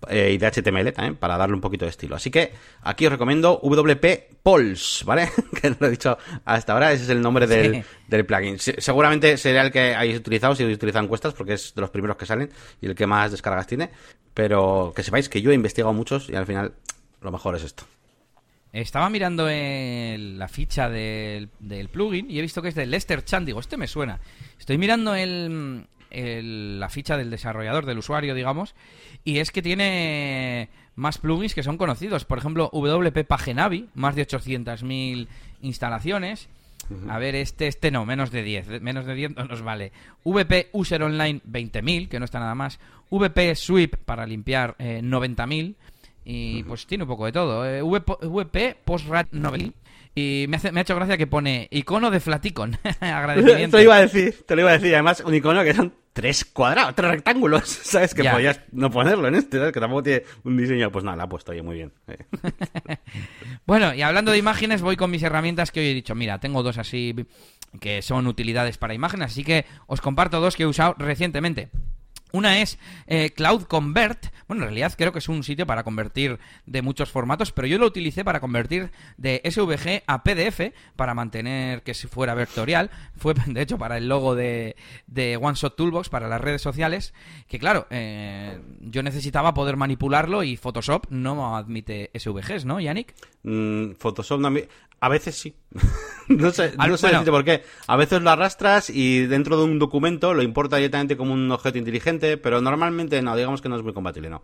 eh, y de HTML también, para darle un poquito de estilo. Así que aquí os recomiendo WP Pols, ¿vale? que no lo he dicho hasta ahora, ese es el nombre del, del plugin. seguramente sería el que hayáis utilizado si utilizan encuestas, porque es de los primeros que salen y el que más descargas tiene. Pero que sepáis que yo he investigado muchos y al final lo mejor es esto. Estaba mirando la ficha del, plugin y he visto que es de Lester Chan. Digo, este me suena. Estoy mirando el, la ficha del desarrollador, del usuario, digamos, y es que tiene más plugins que son conocidos. Por ejemplo, WP Pagenavi, más de 800.000 instalaciones. A ver, este, este no, menos de 10. Menos de 10 no nos vale. VP User Online 20.000, que no está nada más. VP Sweep para limpiar 90.000. Eh, y pues tiene un poco de todo. Eh, VP Postrat Novel. Y me, hace, me ha hecho gracia que pone icono de Flaticon. Agradecimiento. te lo iba a decir, te lo iba a decir. Además, un icono que son tres cuadrados, tres rectángulos. ¿Sabes? Que podías no ponerlo en este, ¿sabes? Que tampoco tiene un diseño. Pues nada, la ha puesto ahí muy bien. bueno, y hablando de imágenes, voy con mis herramientas que hoy he dicho. Mira, tengo dos así que son utilidades para imágenes, así que os comparto dos que he usado recientemente. Una es eh, Cloud Convert. Bueno, en realidad creo que es un sitio para convertir de muchos formatos, pero yo lo utilicé para convertir de SVG a PDF para mantener que si fuera vectorial. Fue, de hecho, para el logo de, de One Shot Toolbox, para las redes sociales. Que claro, eh, yo necesitaba poder manipularlo y Photoshop no admite SVGs, ¿no, Yannick? Mm, Photoshop no A veces sí. no sé, no sé por qué. A veces lo arrastras y dentro de un documento lo importa directamente como un objeto inteligente, pero normalmente no, digamos que no es muy compatible, no.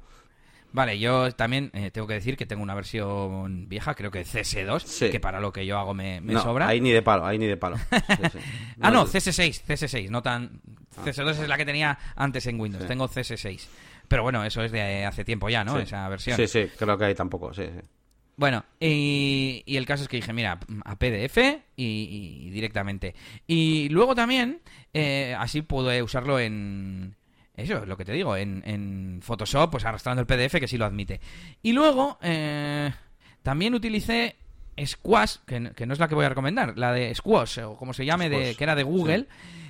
Vale, yo también eh, tengo que decir que tengo una versión vieja, creo que CS2, que para lo que yo hago me, sobra. Ahí ni de palo, ahí ni de palo. ah, no, CS6, CS6, no tan... Ah. CS2 es la que tenía antes en Windows, tengo CS6. Pero bueno, eso es de hace tiempo ya, ¿no? Esa versión. Sí, sí, creo que ahí tampoco, sí, sí. Bueno, y, el caso es que dije, mira, a PDF y, directamente. Y luego también, eh, así puedo usarlo en... Eso es lo que te digo, en, Photoshop, pues arrastrando el PDF, que sí lo admite. Y luego, eh, también utilicé Squash, que, no es la que voy a recomendar, la de Squash, o como se llame, de, que era de Google.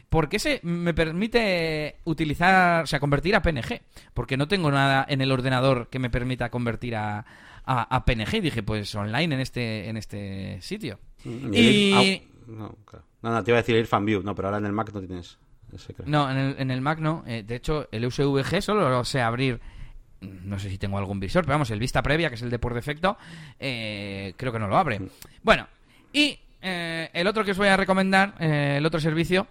Porque ese me permite utilizar, o sea, convertir a PNG. Porque no tengo nada en el ordenador que me permita convertir a, a, PNG y dije, pues online en este, en este sitio. Y... No, no, te iba a decir ir View, no, pero ahora en el Mac no tienes ese, No, en el, en el Mac no. Eh, de hecho, el USVG solo lo sé abrir no sé si tengo algún visor, pero vamos, el vista previa, que es el de por defecto, eh, creo que no lo abre. Mm. Bueno, y eh, el otro que os voy a recomendar, el otro servicio,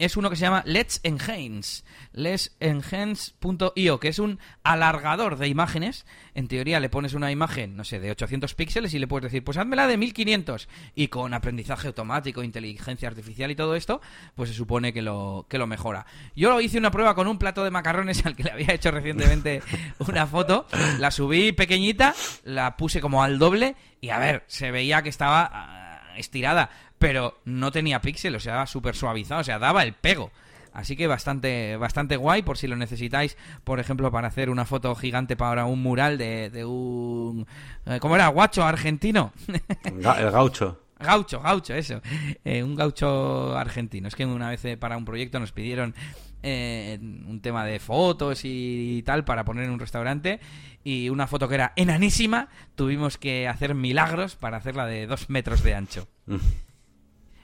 es uno que se llama Let's Enhance. Let's Enhance.io, que es un alargador de imágenes. En teoría le pones una imagen, no sé, de 800 píxeles y le puedes decir, pues házmela de 1500. Y con aprendizaje automático, inteligencia artificial y todo esto, pues se supone que lo, que lo mejora. Yo hice una prueba con un plato de macarrones al que le había hecho recientemente una foto. La subí pequeñita, la puse como al doble y a ver, se veía que estaba ah, estirada pero no tenía píxel, o sea, súper suavizado, o sea, daba el pego. Así que bastante, bastante guay por si lo necesitáis, por ejemplo, para hacer una foto gigante para un mural de, de un... Eh, ¿Cómo era? ¿Guacho argentino? El gaucho. Gaucho, gaucho, eso. Eh, un gaucho argentino. Es que una vez eh, para un proyecto nos pidieron un tema de fotos y, tal para poner en un restaurante y una foto que era enanísima, tuvimos que hacer milagros para hacerla de dos metros de ancho.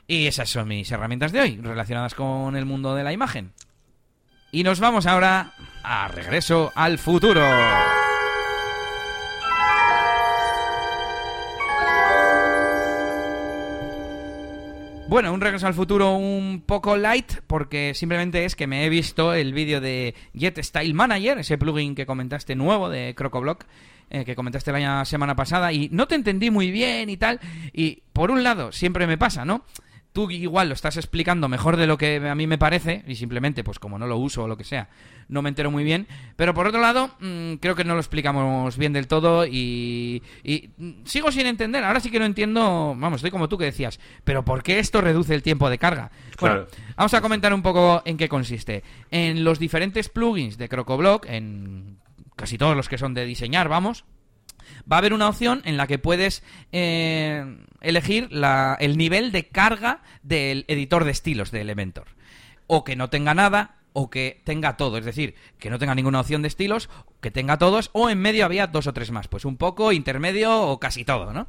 Y esas son mis herramientas de hoy, relacionadas con el mundo de la imagen. Y nos vamos ahora a regreso al futuro. Bueno, un regreso al futuro un poco light porque simplemente es que me he visto el vídeo de Jet Style Manager, ese plugin que comentaste nuevo de CrocoBlock, eh, que comentaste la semana pasada y no te entendí muy bien y tal. Y por un lado, siempre me pasa, ¿no? Tú igual lo estás explicando mejor de lo que a mí me parece, y simplemente, pues como no lo uso o lo que sea, no me entero muy bien. Pero por otro lado, mm, creo que no lo explicamos bien del todo y, mm, sigo sin entender. Ahora sí que no entiendo, vamos, estoy como tú que decías, pero ¿por qué esto reduce el tiempo de carga? Bueno, vamos a comentar un poco en qué consiste. En los diferentes plugins de CrocoBlock, en casi todos los que son de diseñar, vamos, va a haber una opción en la que puedes eh, elegir el nivel de carga del editor de estilos de Elementor. O que no tenga nada, o que tenga todo, es decir, que no tenga ninguna opción de estilos, que tenga todos, o en medio había dos o tres más, pues un poco, intermedio o casi todo, ¿no?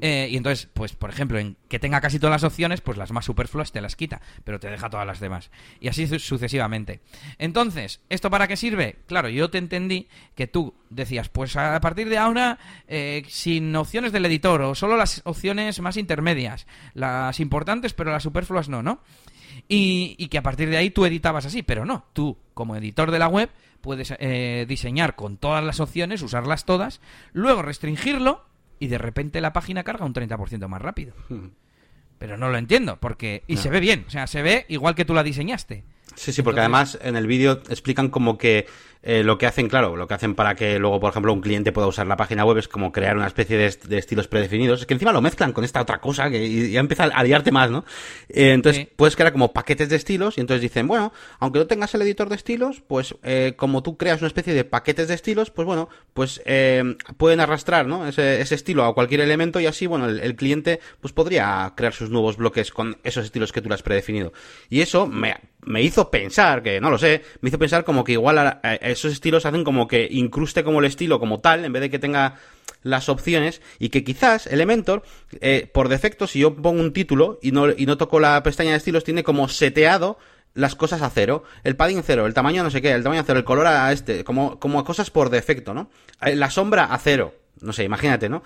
Eh, y entonces, pues por ejemplo, en que tenga casi todas las opciones, pues las más superfluas te las quita, pero te deja todas las demás. Y así sucesivamente. Entonces, ¿esto para qué sirve? Claro, yo te entendí que tú decías, pues a partir de ahora, eh, sin opciones del editor, o solo las opciones más intermedias, las importantes, pero las superfluas no, ¿no? Y, que a partir de ahí tú editabas así, pero no, tú como editor de la web puedes eh, diseñar con todas las opciones, usarlas todas, luego restringirlo y de repente la página carga un 30% más rápido. Pero no lo entiendo, porque... Y se ve bien, o sea, se ve igual que tú la diseñaste. Sí, sí, porque además en el vídeo explican como que eh, lo que hacen, claro, lo que hacen para que luego, por ejemplo, un cliente pueda usar la página web es como crear una especie de, estilos predefinidos. Es que encima lo mezclan con esta otra cosa que ya empieza a liarte más, ¿no? Eh, entonces puedes crear como paquetes de estilos y entonces dicen, bueno, aunque no tengas el editor de estilos, pues eh, como tú creas una especie de paquetes de estilos, pues bueno, pues pueden arrastrar, ¿no? Ese, ese, estilo a cualquier elemento y así, bueno, el, cliente pues podría crear sus nuevos bloques con esos estilos que tú le has predefinido. Y eso me, me hizo pensar, que no lo sé, me hizo pensar como que igual a, esos estilos hacen como que incruste como el estilo como tal, en vez de que tenga las opciones, y que quizás Elementor, eh, por defecto, si yo pongo un título y no, y no toco la pestaña de estilos, tiene como seteado las cosas a cero, el padding cero, el tamaño no sé qué, el tamaño a cero, el color a este, como, como cosas por defecto, ¿no? Eh, la sombra a cero, no sé, imagínate, ¿no?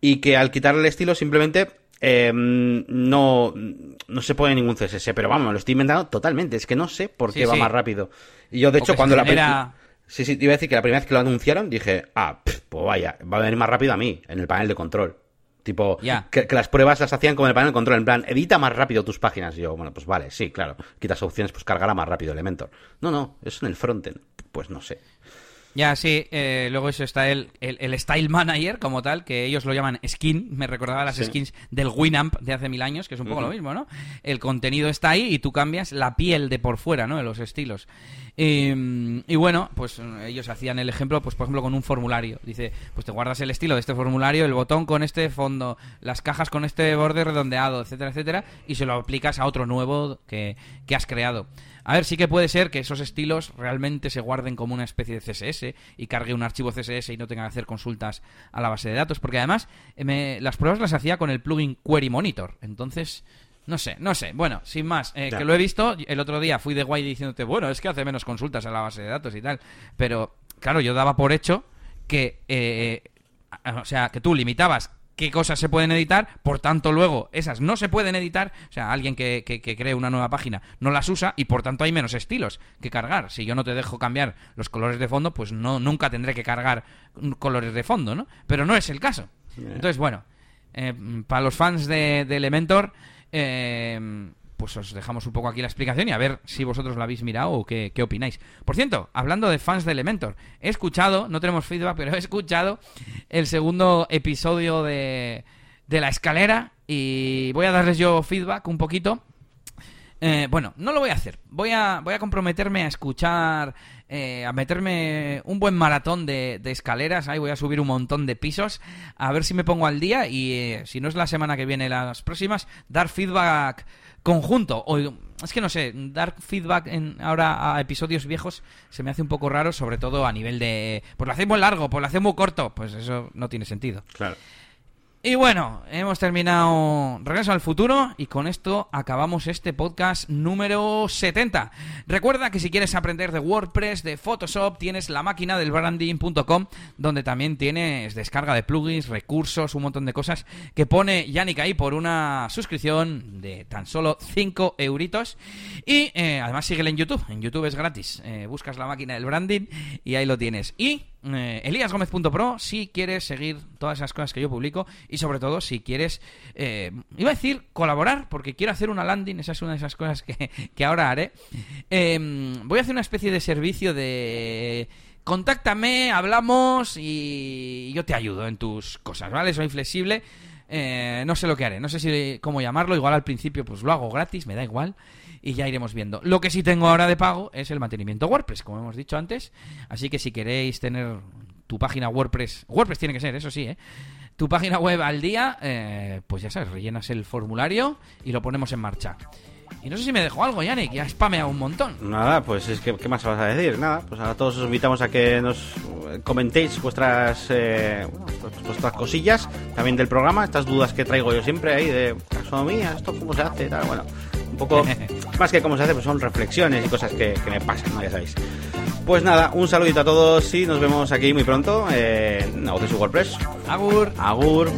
Y que al quitarle el estilo simplemente eh, no, no se pone ningún CSS, pero vamos, lo estoy inventando totalmente. Es que no sé por qué va más rápido. Y yo, de hecho, cuando la. Sí, sí, te iba a decir que la primera vez que lo anunciaron dije, ah, pues vaya, va a venir más rápido a mí, en el panel de control. Tipo, que, las pruebas las hacían con el panel de control, en plan, edita más rápido tus páginas. Y yo, bueno, pues vale, sí, claro, quitas opciones, pues cargará más rápido Elementor. No, no, eso en el frontend. Pues no sé. Ya, sí, eh, luego eso está el, el, Style Manager como tal, que ellos lo llaman skin, me recordaba las skins del Winamp de hace mil años, que es un poco lo mismo, ¿no? El contenido está ahí y tú cambias la piel de por fuera, ¿no? De los estilos. y bueno, pues ellos hacían el ejemplo, pues por ejemplo con un formulario. Dice, pues te guardas el estilo de este formulario, el botón con este fondo, las cajas con este borde redondeado, etcétera, etcétera, y se lo aplicas a otro nuevo que, que has creado. A ver, sí que puede ser que esos estilos realmente se guarden como una especie de CSS y cargue un archivo CSS y no tenga que hacer consultas a la base de datos, porque además eh, las pruebas las hacía con el plugin Query Monitor. Entonces, no sé, no sé. Bueno, sin más, eh, que lo he visto, el otro día fui de guay diciéndote, bueno, es que hace menos consultas a la base de datos y tal. Pero, claro, yo daba por hecho que, eh, o sea, que tú limitabas qué cosas se pueden editar, por tanto luego esas no se pueden editar, o sea, alguien que, que, cree una nueva página no las usa y por tanto hay menos estilos que cargar. Si yo no te dejo cambiar los colores de fondo, pues no nunca tendré que cargar colores de fondo, ¿no? Pero no es el caso. Entonces, bueno, eh, para los fans de, de Elementor, eh, pues os dejamos un poco aquí la explicación y a ver si vosotros la habéis mirado o qué, opináis. Por cierto, hablando de fans de Elementor, he escuchado, no tenemos feedback, pero he escuchado el segundo episodio de, de la escalera y voy a darles yo feedback un poquito. Eh, bueno, no lo voy a hacer. Voy a, voy a comprometerme a escuchar, eh, a meterme un buen maratón de, escaleras. Ahí voy a subir un montón de pisos. A ver si me pongo al día y eh, si no es la semana que viene, las próximas, dar feedback conjunto. O, es que no sé, dar feedback en, ahora a episodios viejos se me hace un poco raro, sobre todo a nivel de. Pues lo hacemos largo, pues lo hacemos corto. Pues eso no tiene sentido. Claro. Y bueno, hemos terminado Regreso al Futuro y con esto acabamos este podcast número 70. Recuerda que si quieres aprender de WordPress, de Photoshop, tienes la máquina del branding.com donde también tienes descarga de plugins, recursos, un montón de cosas que pone Yannick ahí por una suscripción de tan solo 5 euritos. Y eh, además síguele en YouTube, en YouTube es gratis. Eh, buscas la máquina del branding y ahí lo tienes. Y eh, si quieres seguir todas esas cosas que yo publico y sobre todo si quieres, eh, iba a decir colaborar, porque quiero hacer una landing, esa es una de esas cosas que, ahora haré. Em, voy a hacer una especie de servicio de contáctame, hablamos y yo te ayudo en tus cosas, ¿vale? Soy flexible. Eh, no sé lo que haré, no sé si cómo llamarlo, igual al principio pues lo hago gratis, me da igual y ya iremos viendo. Lo que sí tengo ahora de pago es el mantenimiento WordPress, como hemos dicho antes. Así que si queréis tener tu página WordPress, WordPress tiene que ser, eso sí, ¿eh? Tu página web al día, eh, pues ya sabes, rellenas el formulario y lo ponemos en marcha. Y no sé si me dejó algo, Yannick, ya spameado un montón. Nada, pues es que, ¿qué más vas a decir? Nada, pues a todos os invitamos a que nos eh, comentéis vuestras, eh, vuestras- vuestras cosillas también del programa, estas dudas que traigo yo siempre ahí de taxonomía, esto cómo se hace, tal, bueno, un poco más que cómo se hace, pues son reflexiones y cosas que, que me pasan, ¿no? ya sabéis. Pues nada, un saludito a todos y nos vemos aquí muy pronto en y WordPress. Agur. Agur.